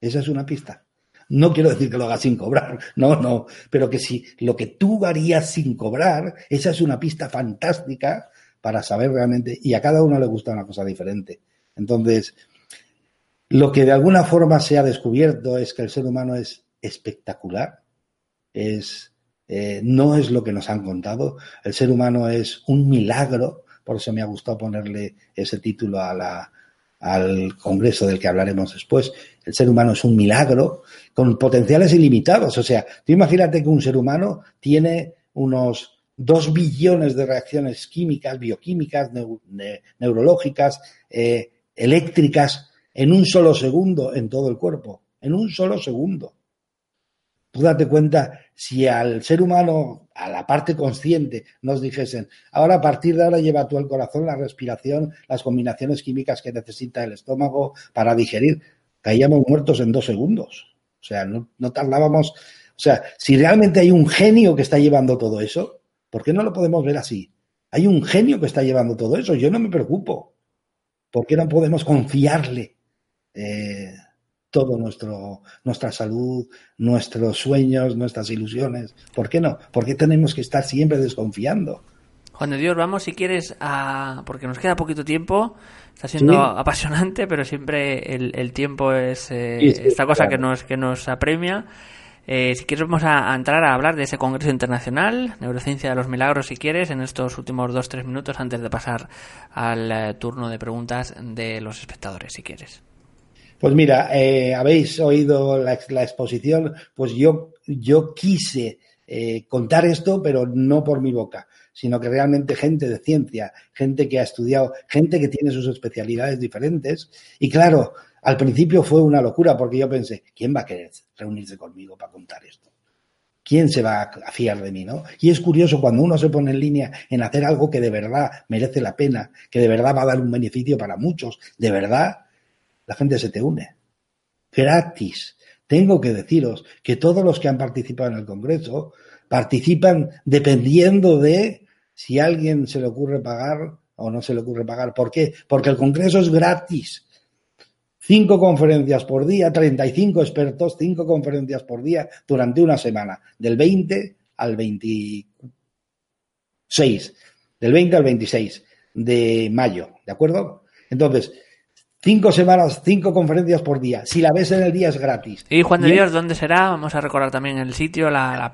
Esa es una pista. No quiero decir que lo hagas sin cobrar, no, no, pero que si lo que tú harías sin cobrar, esa es una pista fantástica para saber realmente, y a cada uno le gusta una cosa diferente. Entonces, lo que de alguna forma se ha descubierto es que el ser humano es espectacular, es eh, no es lo que nos han contado. El ser humano es un milagro, por eso me ha gustado ponerle ese título a la, al Congreso del que hablaremos después. El ser humano es un milagro con potenciales ilimitados. O sea, tú imagínate que un ser humano tiene unos dos billones de reacciones químicas, bioquímicas, ne neurológicas, eh, eléctricas, en un solo segundo en todo el cuerpo. En un solo segundo. Tú date cuenta si al ser humano, a la parte consciente, nos dijesen, ahora a partir de ahora lleva tú el corazón, la respiración, las combinaciones químicas que necesita el estómago para digerir, caíamos muertos en dos segundos. O sea, no, no tardábamos. O sea, si realmente hay un genio que está llevando todo eso, ¿por qué no lo podemos ver así? Hay un genio que está llevando todo eso, yo no me preocupo. ¿Por qué no podemos confiarle? Eh, todo nuestro, nuestra salud, nuestros sueños, nuestras ilusiones. ¿Por qué no? ¿Por qué tenemos que estar siempre desconfiando? Juan de Dios, vamos si quieres a... porque nos queda poquito tiempo, está siendo ¿Sí? apasionante, pero siempre el, el tiempo es eh, sí, sí, esta cosa claro. que, nos, que nos apremia. Eh, si quieres vamos a, a, entrar a hablar de ese Congreso Internacional, Neurociencia de los Milagros, si quieres, en estos últimos dos, tres minutos antes de pasar al eh, turno de preguntas de los espectadores, si quieres. Pues mira, eh, habéis oído la, la, exposición, pues yo, yo quise eh, contar esto, pero no por mi boca, sino que realmente gente de ciencia, gente que ha estudiado, gente que tiene sus especialidades diferentes. Y claro, al principio fue una locura porque yo pensé, ¿quién va a querer reunirse conmigo para contar esto? ¿Quién se va a fiar de mí, no? Y es curioso cuando uno se pone en línea en hacer algo que de verdad merece la pena, que de verdad va a dar un beneficio para muchos, de verdad, la gente se te une. Gratis. Tengo que deciros que todos los que han participado en el Congreso participan dependiendo de si a alguien se le ocurre pagar o no se le ocurre pagar. ¿Por qué? Porque el Congreso es gratis. Cinco conferencias por día, 35 expertos, cinco conferencias por día durante una semana, del 20 al 26, del 20 al 26 de mayo, ¿de acuerdo? Entonces, Cinco semanas, cinco conferencias por día. Si la ves en el día es gratis. ¿Y Juan de Dios dónde será? Vamos a recordar también el sitio, la...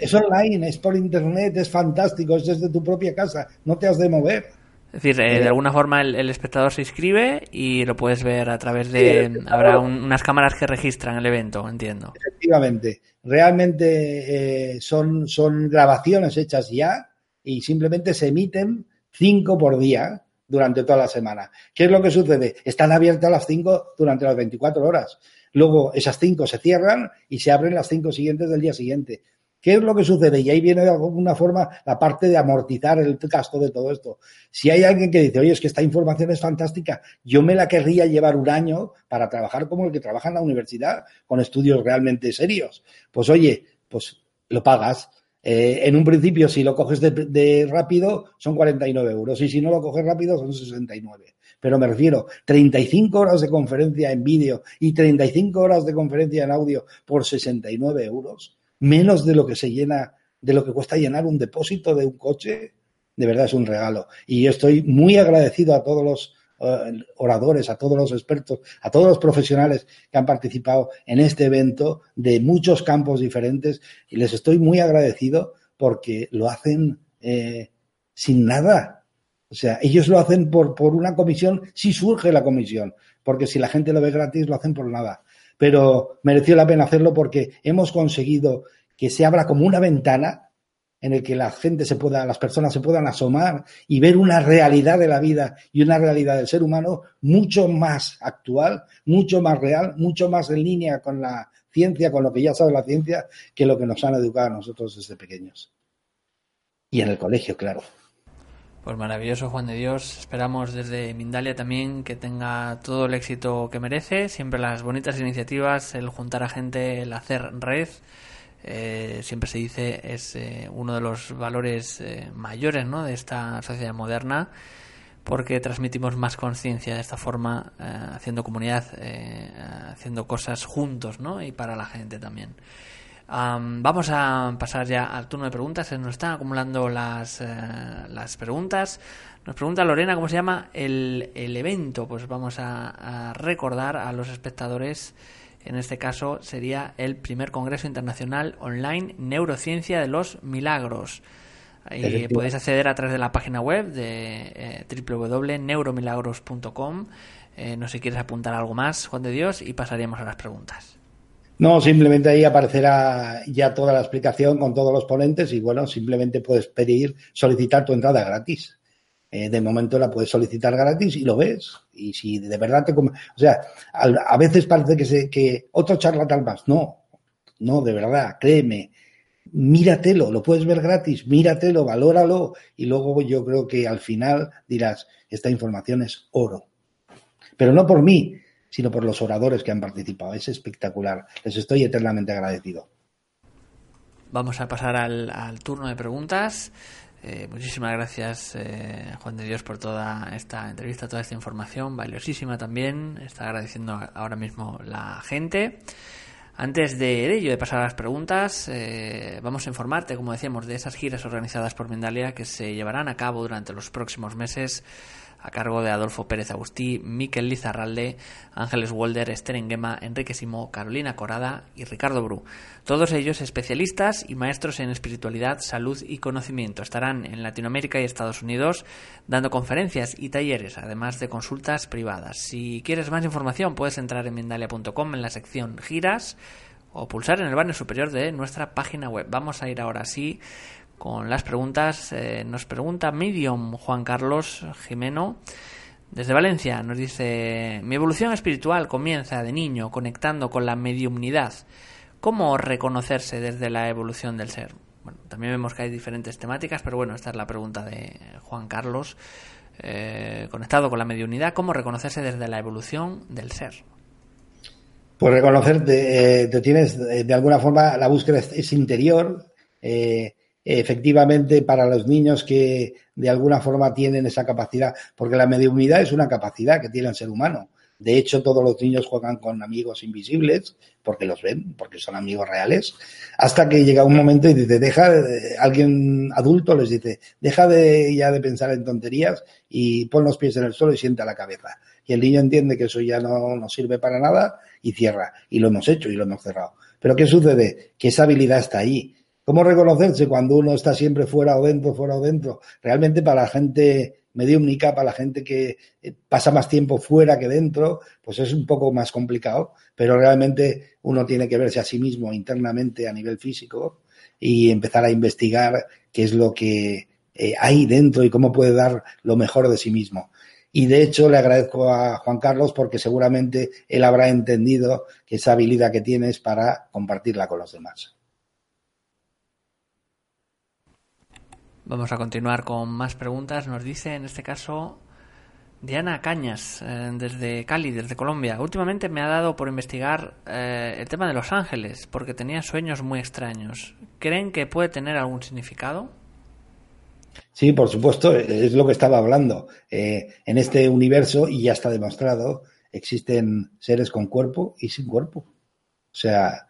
Es online, es por internet, es fantástico, es desde tu propia casa, no te has de mover. Es decir, eh, de eh, alguna forma el, espectador se inscribe y lo puedes ver a través de... habrá unas cámaras que registran el evento, entiendo. Efectivamente. Realmente eh, son, son grabaciones hechas ya y simplemente se emiten cinco por día durante toda la semana. ¿Qué es lo que sucede? Están abiertas las 5 durante las 24 horas. Luego esas 5 se cierran y se abren las 5 siguientes del día siguiente. ¿Qué es lo que sucede? Y ahí viene de alguna forma la parte de amortizar el gasto de todo esto. Si hay alguien que dice, oye, es que esta información es fantástica, yo me la querría llevar un año para trabajar como el que trabaja en la universidad, con estudios realmente serios. Pues oye, pues lo pagas, eh, en un principio, si lo coges de, rápido, son 49 euros. Y si no lo coges rápido, son 69. Pero me refiero, 35 horas de conferencia en vídeo y 35 horas de conferencia en audio por 69 euros, menos de lo que se llena, de lo que cuesta llenar un depósito de un coche, de verdad es un regalo. Y yo estoy muy agradecido a todos los oradores, a todos los expertos, a todos los profesionales que han participado en este evento de muchos campos diferentes y les estoy muy agradecido porque lo hacen eh, sin nada. O sea, ellos lo hacen por, por una comisión, si surge la comisión, porque si la gente lo ve gratis, lo hacen por nada. Pero mereció la pena hacerlo porque hemos conseguido que se abra como una ventana en el que la gente se pueda, las personas se puedan asomar y ver una realidad de la vida y una realidad del ser humano mucho más actual, mucho más real, mucho más en línea con la ciencia, con lo que ya sabe la ciencia, que lo que nos han educado a nosotros desde pequeños. Y en el colegio, claro. Pues maravilloso, Juan de Dios. Esperamos desde Mindalia también que tenga todo el éxito que merece. Siempre las bonitas iniciativas, el juntar a gente, el hacer red. Eh, siempre se dice es eh, uno de los valores eh, mayores de esta sociedad moderna porque transmitimos más conciencia de esta forma haciendo comunidad haciendo cosas juntos ¿no? y para la gente también. Vamos a pasar ya al turno de preguntas. Se nos están acumulando las, las preguntas. Nos pregunta Lorena cómo se llama el, el evento. Pues vamos a recordar a los espectadores en este caso sería el primer Congreso Internacional Online Neurociencia de los Milagros. Ahí podéis acceder a través de la página web de eh, www.neuromilagros.com. Eh, no sé si quieres apuntar algo más, Juan de Dios, y pasaríamos a las preguntas. No, simplemente ahí aparecerá ya toda la explicación con todos los ponentes y bueno, simplemente puedes pedir, solicitar tu entrada gratis. Eh, de momento la puedes solicitar gratis y lo ves. Y si de verdad te... O sea, a, veces parece que, que otro charlatán más. No, no, de verdad, créeme. Míratelo, lo puedes ver gratis, míratelo, valóralo y luego yo creo que al final dirás, esta información es oro. Pero no por mí, sino por los oradores que han participado. Es espectacular. Les estoy eternamente agradecido. Vamos a pasar al turno de preguntas. Eh, muchísimas gracias, eh, Juan de Dios, por toda esta entrevista, toda esta información, valiosísima también. Está agradeciendo ahora mismo la gente. Antes de ello, de pasar a las preguntas, eh, vamos a informarte, como decíamos, de esas giras organizadas por Mendalia que se llevarán a cabo durante los próximos meses a cargo de Adolfo Pérez Agustí, Miquel Lizarralde, Ángeles Walder, Esther Enrique Simó, Carolina Corada y Ricardo Bru. Todos ellos especialistas y maestros en espiritualidad, salud y conocimiento. Estarán en Latinoamérica y Estados Unidos dando conferencias y talleres, además de consultas privadas. Si quieres más información, puedes entrar en Mendalia.com en la sección giras o pulsar en el banner superior de nuestra página web. Vamos a ir ahora sí con las preguntas. Eh, nos pregunta Medium Juan Carlos Jimeno. Desde Valencia nos dice, mi evolución espiritual comienza de niño conectando con la mediumnidad. ¿Cómo reconocerse desde la evolución del ser? Bueno, también vemos que hay diferentes temáticas, pero bueno, esta es la pregunta de Juan Carlos. Eh, conectado con la mediunidad, ¿cómo reconocerse desde la evolución del ser? Pues reconocer, eh, te, tienes, eh, de alguna forma, la búsqueda es, interior. Efectivamente, para los niños que de alguna forma tienen esa capacidad, porque la mediunidad es una capacidad que tiene el ser humano. De hecho, todos los niños juegan con amigos invisibles porque los ven, porque son amigos reales, hasta que llega un momento y dice, deja, alguien adulto les dice, deja de ya de pensar en tonterías y pon los pies en el suelo y sienta la cabeza. Y el niño entiende que eso ya no, no sirve para nada y cierra. Y lo hemos hecho y lo hemos cerrado. Pero ¿qué sucede? Que esa habilidad está ahí. ¿Cómo reconocerse cuando uno está siempre fuera o dentro, fuera o dentro? Realmente para la gente mediúmnica, para la gente que eh, pasa más tiempo fuera que dentro, pues es un poco más complicado, pero realmente uno tiene que verse a sí mismo internamente a nivel físico y empezar a investigar qué es lo que eh, hay dentro y cómo puede dar lo mejor de sí mismo. Y de hecho le agradezco a Juan Carlos porque seguramente él habrá entendido que esa habilidad que tiene es para compartirla con los demás. Vamos a continuar con más preguntas. Nos dice en este caso Diana Cañas, eh, desde Cali, desde Colombia. Últimamente me ha dado por investigar eh, el tema de los ángeles, porque tenía sueños muy extraños. ¿Creen que puede tener algún significado? Sí, por supuesto, es lo que estaba hablando. Eh, en este universo, y ya está demostrado, existen seres con cuerpo y sin cuerpo. O sea,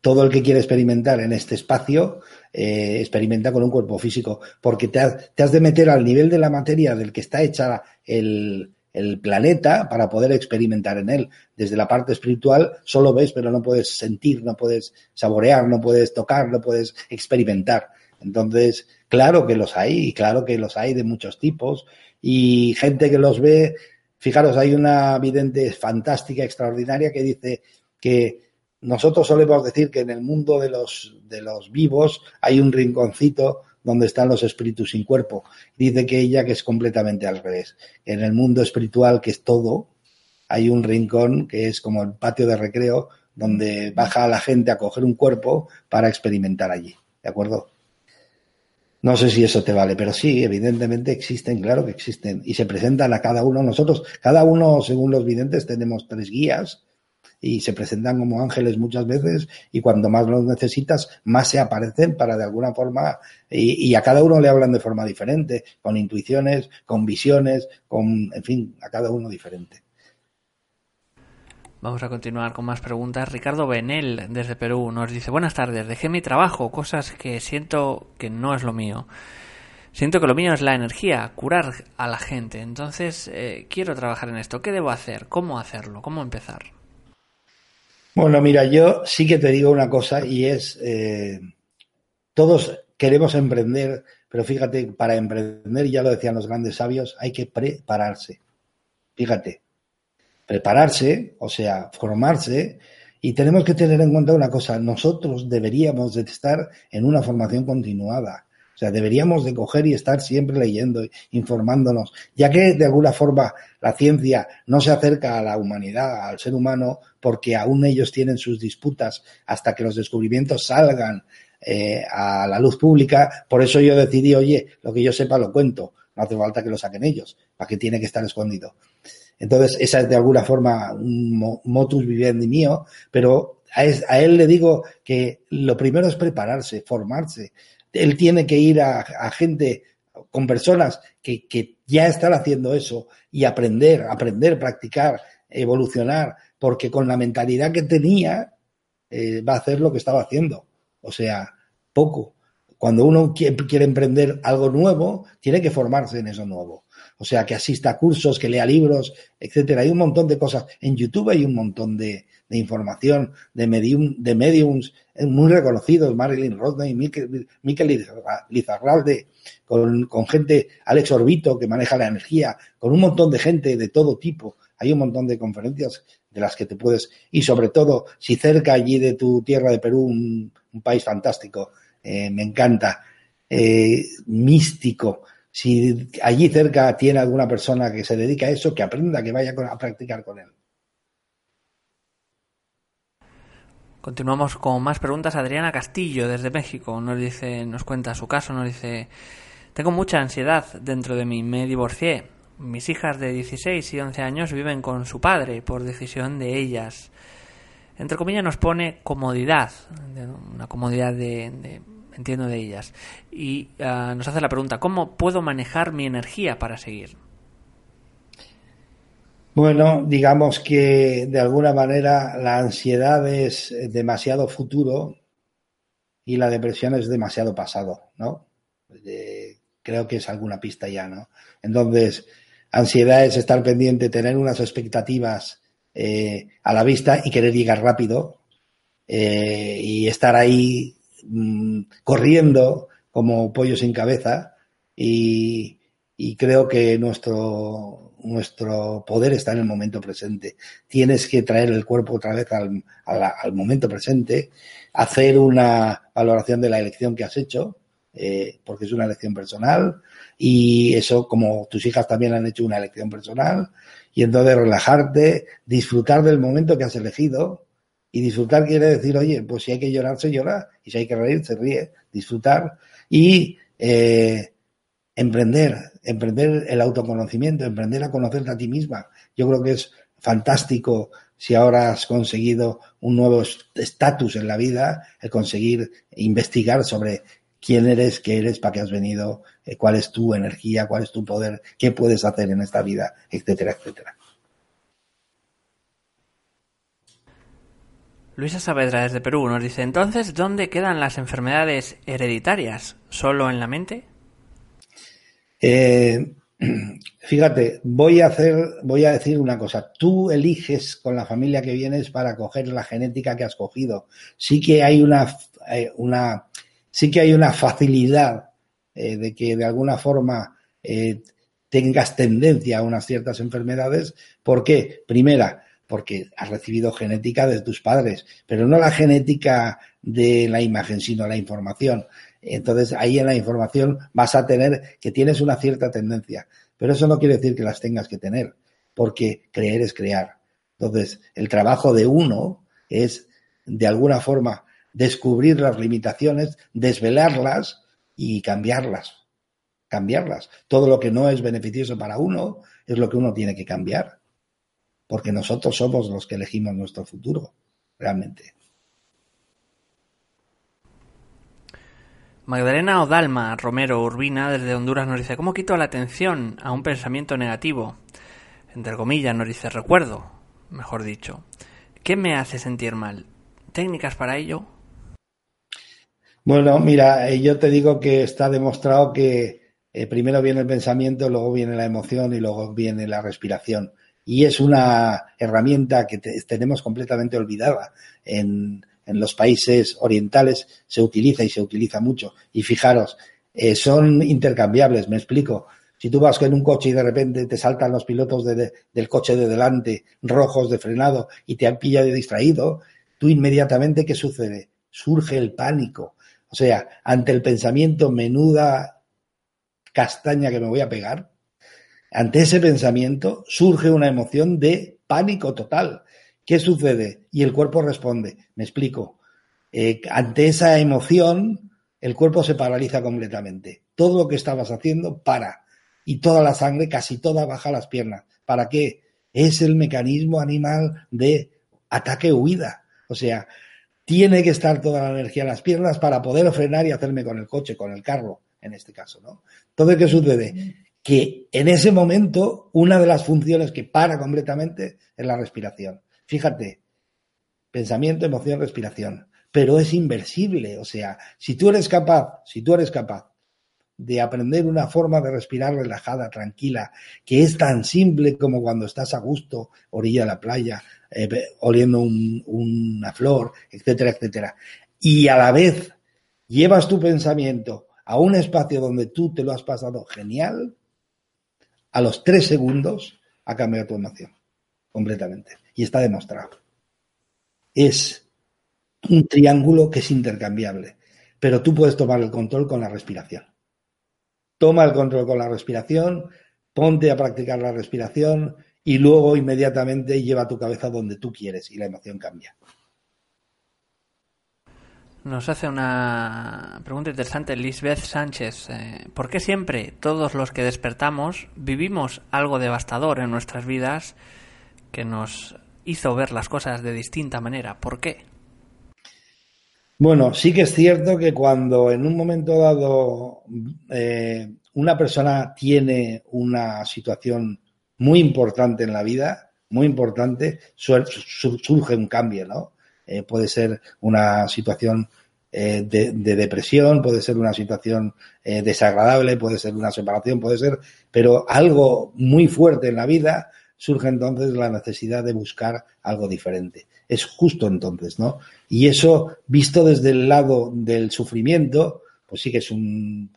todo el que quiere experimentar en este espacio eh, experimenta con un cuerpo físico, porque te has, de meter al nivel de la materia del que está hecha el, planeta para poder experimentar en él. Desde la parte espiritual solo ves, pero no puedes sentir, no puedes saborear, no puedes tocar, no puedes experimentar. Entonces, claro que los hay, y claro que los hay de muchos tipos, y gente que los ve, fijaros, hay una vidente fantástica, extraordinaria, que dice que nosotros solemos decir que en el mundo de los, de los vivos hay un rinconcito donde están los espíritus sin cuerpo. Dice que ella que es completamente al revés. En el mundo espiritual, que es todo, hay un rincón que es como el patio de recreo, donde baja la gente a coger un cuerpo para experimentar allí. ¿De acuerdo? No sé si eso te vale, pero sí, evidentemente existen, claro que existen, y se presentan a cada uno. Nosotros, cada uno, según los videntes, tenemos tres guías y se presentan como ángeles muchas veces y cuando más los necesitas, más se aparecen para de alguna forma y, a cada uno le hablan de forma diferente, con intuiciones, con visiones, con, en fin, a cada uno diferente. Vamos a continuar con más preguntas. Ricardo Benel, desde Perú, nos dice, buenas tardes, dejé mi trabajo, cosas que siento que no es lo mío. Siento que lo mío es la energía, curar a la gente. Entonces, eh, quiero trabajar en esto. ¿Qué debo hacer? ¿Cómo hacerlo? ¿Cómo empezar? Bueno, mira, yo sí que te digo una cosa y es, eh, todos queremos emprender, pero fíjate, para emprender, ya lo decían los grandes sabios, hay que prepararse. Fíjate, prepararse, o sea, formarse, y tenemos que tener en cuenta una cosa, nosotros deberíamos de estar en una formación continuada. O sea, deberíamos de coger y estar siempre leyendo, informándonos, ya que de alguna forma la ciencia no se acerca a la humanidad, al ser humano, porque aún ellos tienen sus disputas hasta que los descubrimientos salgan eh, a la luz pública. Por eso yo decidí, oye, lo que yo sepa lo cuento, no hace falta que lo saquen ellos, para que tiene que estar escondido. Entonces, esa es de alguna forma un motus vivendi mío, pero a, él le digo que lo primero es prepararse, formarse, él tiene que ir a, gente, con personas que, ya están haciendo eso y aprender, aprender, practicar, evolucionar, porque con la mentalidad que tenía eh, va a hacer lo que estaba haciendo. O sea, poco. Cuando uno quiere emprender algo nuevo, tiene que formarse en eso nuevo. O sea, que asista a cursos, que lea libros, etcétera. Hay un montón de cosas. En YouTube hay un montón de, información de, medium, de mediums muy reconocidos, Marilyn Rodney, Mikel, Lizarralde, con, con gente, Alex Orbito, que maneja la energía, con un montón de gente de todo tipo. Hay un montón de conferencias de las que te puedes, y sobre todo si cerca allí de tu tierra de Perú, un, país fantástico, eh, me encanta, eh, místico, si allí cerca tiene alguna persona que se dedica a eso, que aprenda, que vaya a practicar con él. Continuamos con más preguntas. Adriana Castillo, desde México, nos dice, nos cuenta su caso, nos dice, tengo mucha ansiedad dentro de mí, me divorcié. Mis hijas de 16 y 11 años viven con su padre por decisión de ellas. Entre comillas nos pone comodidad, una comodidad de, entiendo de ellas. Y ah, nos hace la pregunta, ¿cómo puedo manejar mi energía para seguir? Bueno, digamos que de alguna manera la ansiedad es demasiado futuro y la depresión es demasiado pasado, ¿no? creo que es alguna pista ya, ¿no? Entonces, ansiedad es estar pendiente, tener unas expectativas eh, a la vista y querer llegar rápido eh, y estar ahí mm, corriendo como pollo sin cabeza y creo que nuestro nuestro poder está en el momento presente. Tienes que traer el cuerpo otra vez al, momento presente, hacer una valoración de la elección que has hecho, eh, porque es una elección personal, y eso como tus hijas también han hecho una elección personal, y entonces relajarte, disfrutar del momento que has elegido, y disfrutar quiere decir, oye, pues si hay que llorar, se llora, y si hay que reír, se ríe, disfrutar, y eh, emprender, emprender el autoconocimiento, emprender a conocerte a ti misma. Yo creo que es fantástico si ahora has conseguido un nuevo estatus en la vida, el conseguir investigar sobre quién eres, qué eres, para qué has venido, eh, cuál es tu energía, cuál es tu poder, qué puedes hacer en esta vida, etcétera, etcétera. Luisa Saavedra desde Perú nos dice, entonces, ¿dónde quedan las enfermedades hereditarias? ¿Solo en la mente? Eh, fíjate, voy a hacer, voy a decir una cosa. Tú eliges con la familia que vienes para coger la genética que has cogido. Sí que hay una, eh, una sí que hay una facilidad eh, de que de alguna forma tengas tendencia a unas ciertas enfermedades. ¿Por qué? Primera, porque has recibido genética de tus padres, pero no la genética de la imagen, sino la información. Entonces ahí en la información vas a tener que tienes una cierta tendencia, pero eso no quiere decir que las tengas que tener, porque creer es crear. Entonces el trabajo de uno es de alguna forma descubrir las limitaciones, desvelarlas y cambiarlas. Cambiarlas. Todo lo que no es beneficioso para uno es lo que uno tiene que cambiar. Porque nosotros somos los que elegimos nuestro futuro, realmente. Magdalena Odalma Romero Urbina desde Honduras nos dice, ¿cómo quito la atención a un pensamiento negativo? Entre comillas nos dice, recuerdo, mejor dicho. ¿Qué me hace sentir mal? ¿Técnicas para ello? Bueno, mira, eh, yo te digo que está demostrado que eh, primero viene el pensamiento, luego viene la emoción y luego viene la respiración. Y es una herramienta que tenemos completamente olvidada en, en los países orientales se utiliza y se utiliza mucho. Y fijaros, eh, son intercambiables, me explico. Si tú vas en un coche y de repente te saltan los pilotos del coche de delante rojos de frenado y te han pillado distraído, tú inmediatamente, ¿qué sucede? Surge el pánico. O sea, ante el pensamiento menuda castaña que me voy a pegar, ante ese pensamiento surge una emoción de pánico total. ¿Qué sucede? Y el cuerpo responde. Me explico. Eh, ante esa emoción, el cuerpo se paraliza completamente. Todo lo que estabas haciendo para. Y toda la sangre, casi toda, baja las piernas. ¿Para qué? Es el mecanismo animal de ataque-huida. O sea, tiene que estar toda la energía en las piernas para poder frenar y hacerme con el coche, con el carro, en este caso, ¿no? Entonces, ¿qué sucede? Que en ese momento, una de las funciones que para completamente es la respiración. Fíjate, pensamiento, emoción, respiración. Pero es inversible. O sea, si tú eres capaz, si tú eres capaz de aprender una forma de respirar relajada, tranquila, que es tan simple como cuando estás a gusto, orilla de la playa, eh, oliendo una flor, etcétera, etcétera. Y a la vez llevas tu pensamiento a un espacio donde tú te lo has pasado genial, a los tres segundos ha cambiado tu emoción completamente y está demostrado. Es un triángulo que es intercambiable, pero tú puedes tomar el control con la respiración. Toma el control con la respiración, ponte a practicar la respiración y luego inmediatamente lleva tu cabeza donde tú quieres y la emoción cambia. Nos hace una pregunta interesante Lisbeth Sánchez. Eh, ¿Por qué siempre todos los que despertamos vivimos algo devastador en nuestras vidas que nos hizo ver las cosas de distinta manera? ¿Por qué? Bueno, sí que es cierto que cuando en un momento dado eh, una persona tiene una situación muy importante en la vida, muy importante, surge un cambio, ¿no? Eh, puede ser una situación eh, de, depresión, puede ser una situación desagradable, puede ser una separación, puede ser, pero algo muy fuerte en la vida surge entonces la necesidad de buscar algo diferente. Es justo entonces, ¿no? Y eso, visto desde el lado del sufrimiento, pues sí que es un,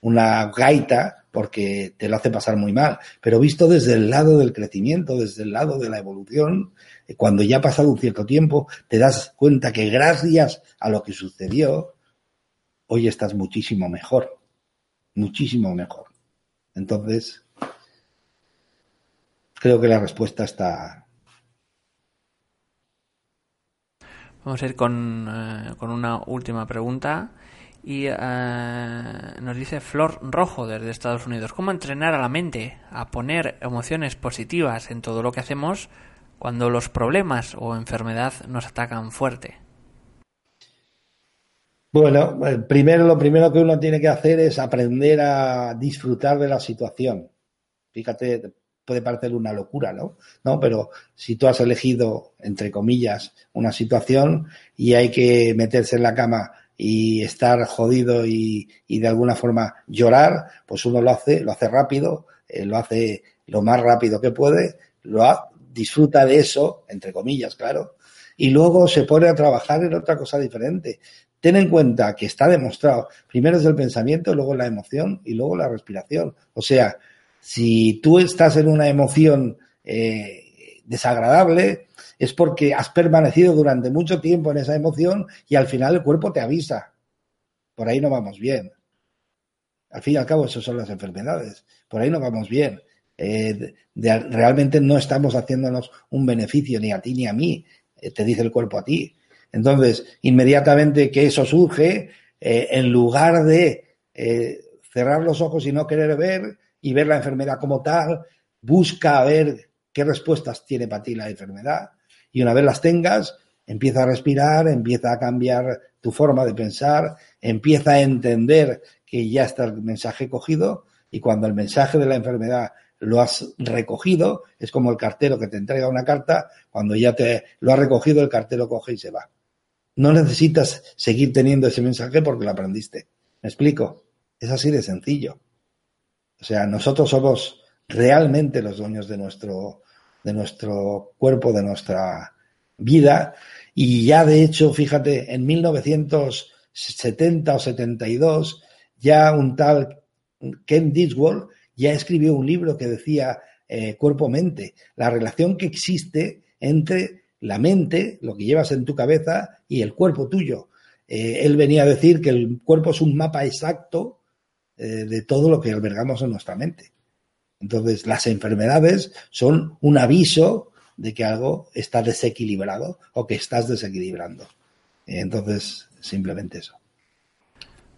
una gaita porque te lo hace pasar muy mal. Pero visto desde el lado del crecimiento, desde el lado de la evolución, eh, cuando ya ha pasado un cierto tiempo, te das cuenta que gracias a lo que sucedió, hoy estás muchísimo mejor. Muchísimo mejor. Entonces, creo que la respuesta está. Vamos a ir con, eh, con una última pregunta. Y eh, nos dice Flor Rojo desde Estados Unidos, ¿cómo entrenar a la mente a poner emociones positivas en todo lo que hacemos cuando los problemas o enfermedad nos atacan fuerte? Bueno, eh, primero lo primero que uno tiene que hacer es aprender a disfrutar de la situación. Fíjate, puede parecer una locura, ¿no? ¿no? Pero si tú has elegido, entre comillas, una situación y hay que meterse en la cama y estar jodido y, de alguna forma llorar, pues uno lo hace, lo hace rápido, eh, lo hace lo más rápido que puede, lo disfruta de eso, entre comillas, claro, y luego se pone a trabajar en otra cosa diferente. Ten en cuenta que está demostrado, primero es el pensamiento, luego la emoción y luego la respiración. O sea, si tú estás en una emoción eh, desagradable, es porque has permanecido durante mucho tiempo en esa emoción y al final el cuerpo te avisa. Por ahí no vamos bien. Al fin y al cabo, eso son las enfermedades. Por ahí no vamos bien. Eh, realmente no estamos haciéndonos un beneficio ni a ti ni a mí, eh, te dice el cuerpo a ti. Entonces, inmediatamente que eso surge, en lugar de cerrar los ojos y no querer ver, y ver la enfermedad como tal, busca ver qué respuestas tiene para ti la enfermedad y una vez las tengas, empieza a respirar, empieza a cambiar tu forma de pensar, empieza a entender que ya está el mensaje cogido y cuando el mensaje de la enfermedad lo has recogido, es como el cartero que te entrega una carta, cuando ya te lo has recogido, el cartero coge y se va. No necesitas seguir teniendo ese mensaje porque lo aprendiste. ¿Me explico? Es así de sencillo. O sea, nosotros somos realmente los dueños de nuestro, de nuestro cuerpo, de nuestra vida. Y ya de hecho, fíjate, en 1970 o 72, ya un tal Ken Diswell ya escribió un libro que decía eh, cuerpo-mente, la relación que existe entre la mente, lo que llevas en tu cabeza, y el cuerpo tuyo. Eh, él venía a decir que el cuerpo es un mapa exacto eh, de todo lo que albergamos en nuestra mente. Entonces, las enfermedades son un aviso de que algo está desequilibrado o que estás desequilibrando. Entonces, simplemente eso.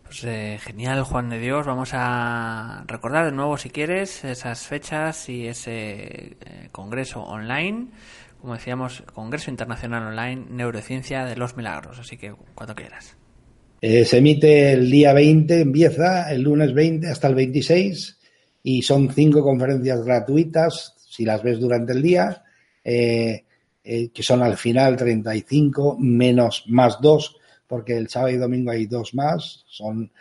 Pues eh, genial, Juan de Dios. Vamos a recordar de nuevo, si quieres, esas fechas y ese eh, congreso online. Como decíamos, Congreso Internacional Online Neurociencia de los Milagros. Así que cuando quieras. Eh, se emite el día 20, empieza el lunes 20 hasta el 26 y son cinco conferencias gratuitas si las ves durante el día, eh, eh, que son al final 35 menos más dos, porque el sábado y domingo hay dos más, son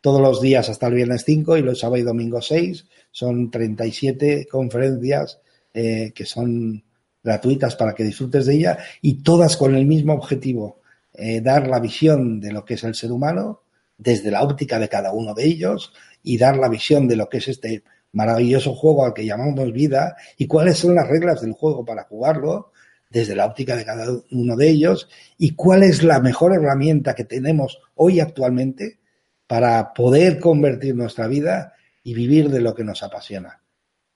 todos los días hasta el viernes 5 y los sábado y domingo 6, son 37 conferencias que son gratuitas para que disfrutes de ella y todas con el mismo objetivo, eh, dar la visión de lo que es el ser humano desde la óptica de cada uno de ellos y dar la visión de lo que es este maravilloso juego al que llamamos vida y cuáles son las reglas del juego para jugarlo desde la óptica de cada uno de ellos y cuál es la mejor herramienta que tenemos hoy actualmente para poder convertir nuestra vida y vivir de lo que nos apasiona.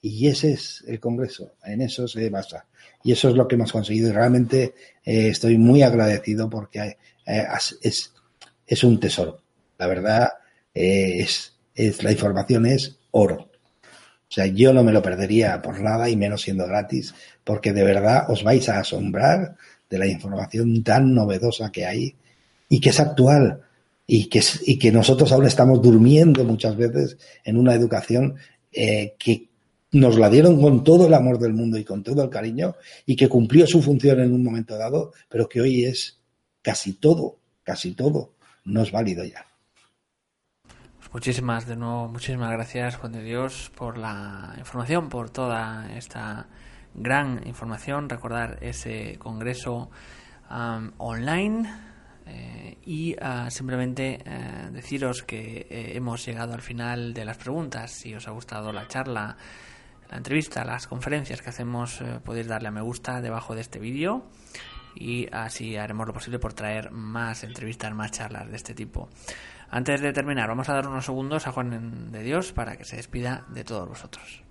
Y ese es el Congreso, en eso se basa. Y eso es lo que hemos conseguido y realmente eh, estoy muy agradecido porque eh, es, es un tesoro. La verdad eh, es, es, la información es oro. O sea, yo no me lo perdería por nada y menos siendo gratis, porque de verdad os vais a asombrar de la información tan novedosa que hay y que es actual y que, y que nosotros ahora estamos durmiendo muchas veces en una educación eh, que nos la dieron con todo el amor del mundo y con todo el cariño y que cumplió su función en un momento dado, pero que hoy es casi todo, casi todo, no es válido ya. Muchísimas, de nuevo, muchísimas gracias, Juan de Dios, por la información, por toda esta gran información. Recordar ese congreso online eh, y ah, simplemente eh, deciros que eh, hemos llegado al final de las preguntas. Si os ha gustado la charla, la entrevista, las conferencias que hacemos, podéis darle a me gusta debajo de este vídeo y así haremos lo posible por traer más entrevistas, más charlas de este tipo. Antes de terminar, vamos a dar unos segundos a Juan de Dios para que se despida de todos vosotros.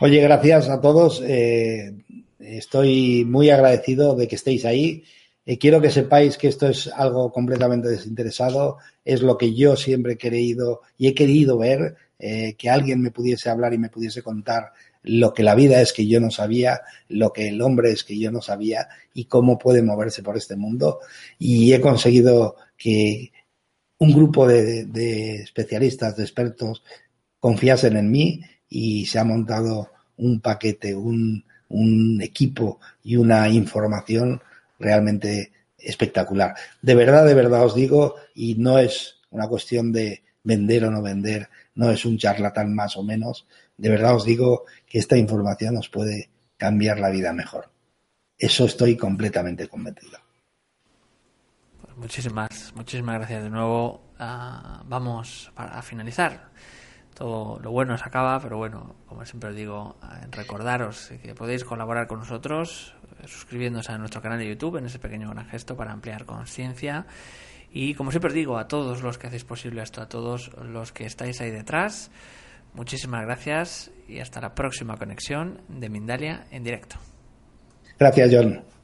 Oye, gracias a todos. Eh, estoy muy agradecido de que estéis ahí. Eh, quiero que sepáis que esto es algo completamente desinteresado. Es lo que yo siempre he querido y he querido ver, eh, que alguien me pudiese hablar y me pudiese contar lo que la vida es que yo no sabía, lo que el hombre es que yo no sabía y cómo puede moverse por este mundo. Y he conseguido que un grupo de, especialistas, de expertos, confiasen en mí y se ha montado un paquete, un, un equipo y una información realmente espectacular. De verdad, de verdad os digo, y no es una cuestión de vender o no vender, no es un charlatán más o menos, de verdad os digo que esta información os puede cambiar la vida mejor. Eso estoy completamente convencido. Muchísimas, muchísimas gracias de nuevo. Ah, vamos a finalizar. Todo lo bueno se acaba, pero bueno, como siempre os digo, recordaros que podéis colaborar con nosotros eh, suscribiéndose a nuestro canal de YouTube en ese pequeño gran gesto para ampliar conciencia. Y como siempre digo, a todos los que hacéis posible esto, a todos los que estáis ahí detrás, muchísimas gracias y hasta la próxima conexión de Mindalia en directo. Gracias, John.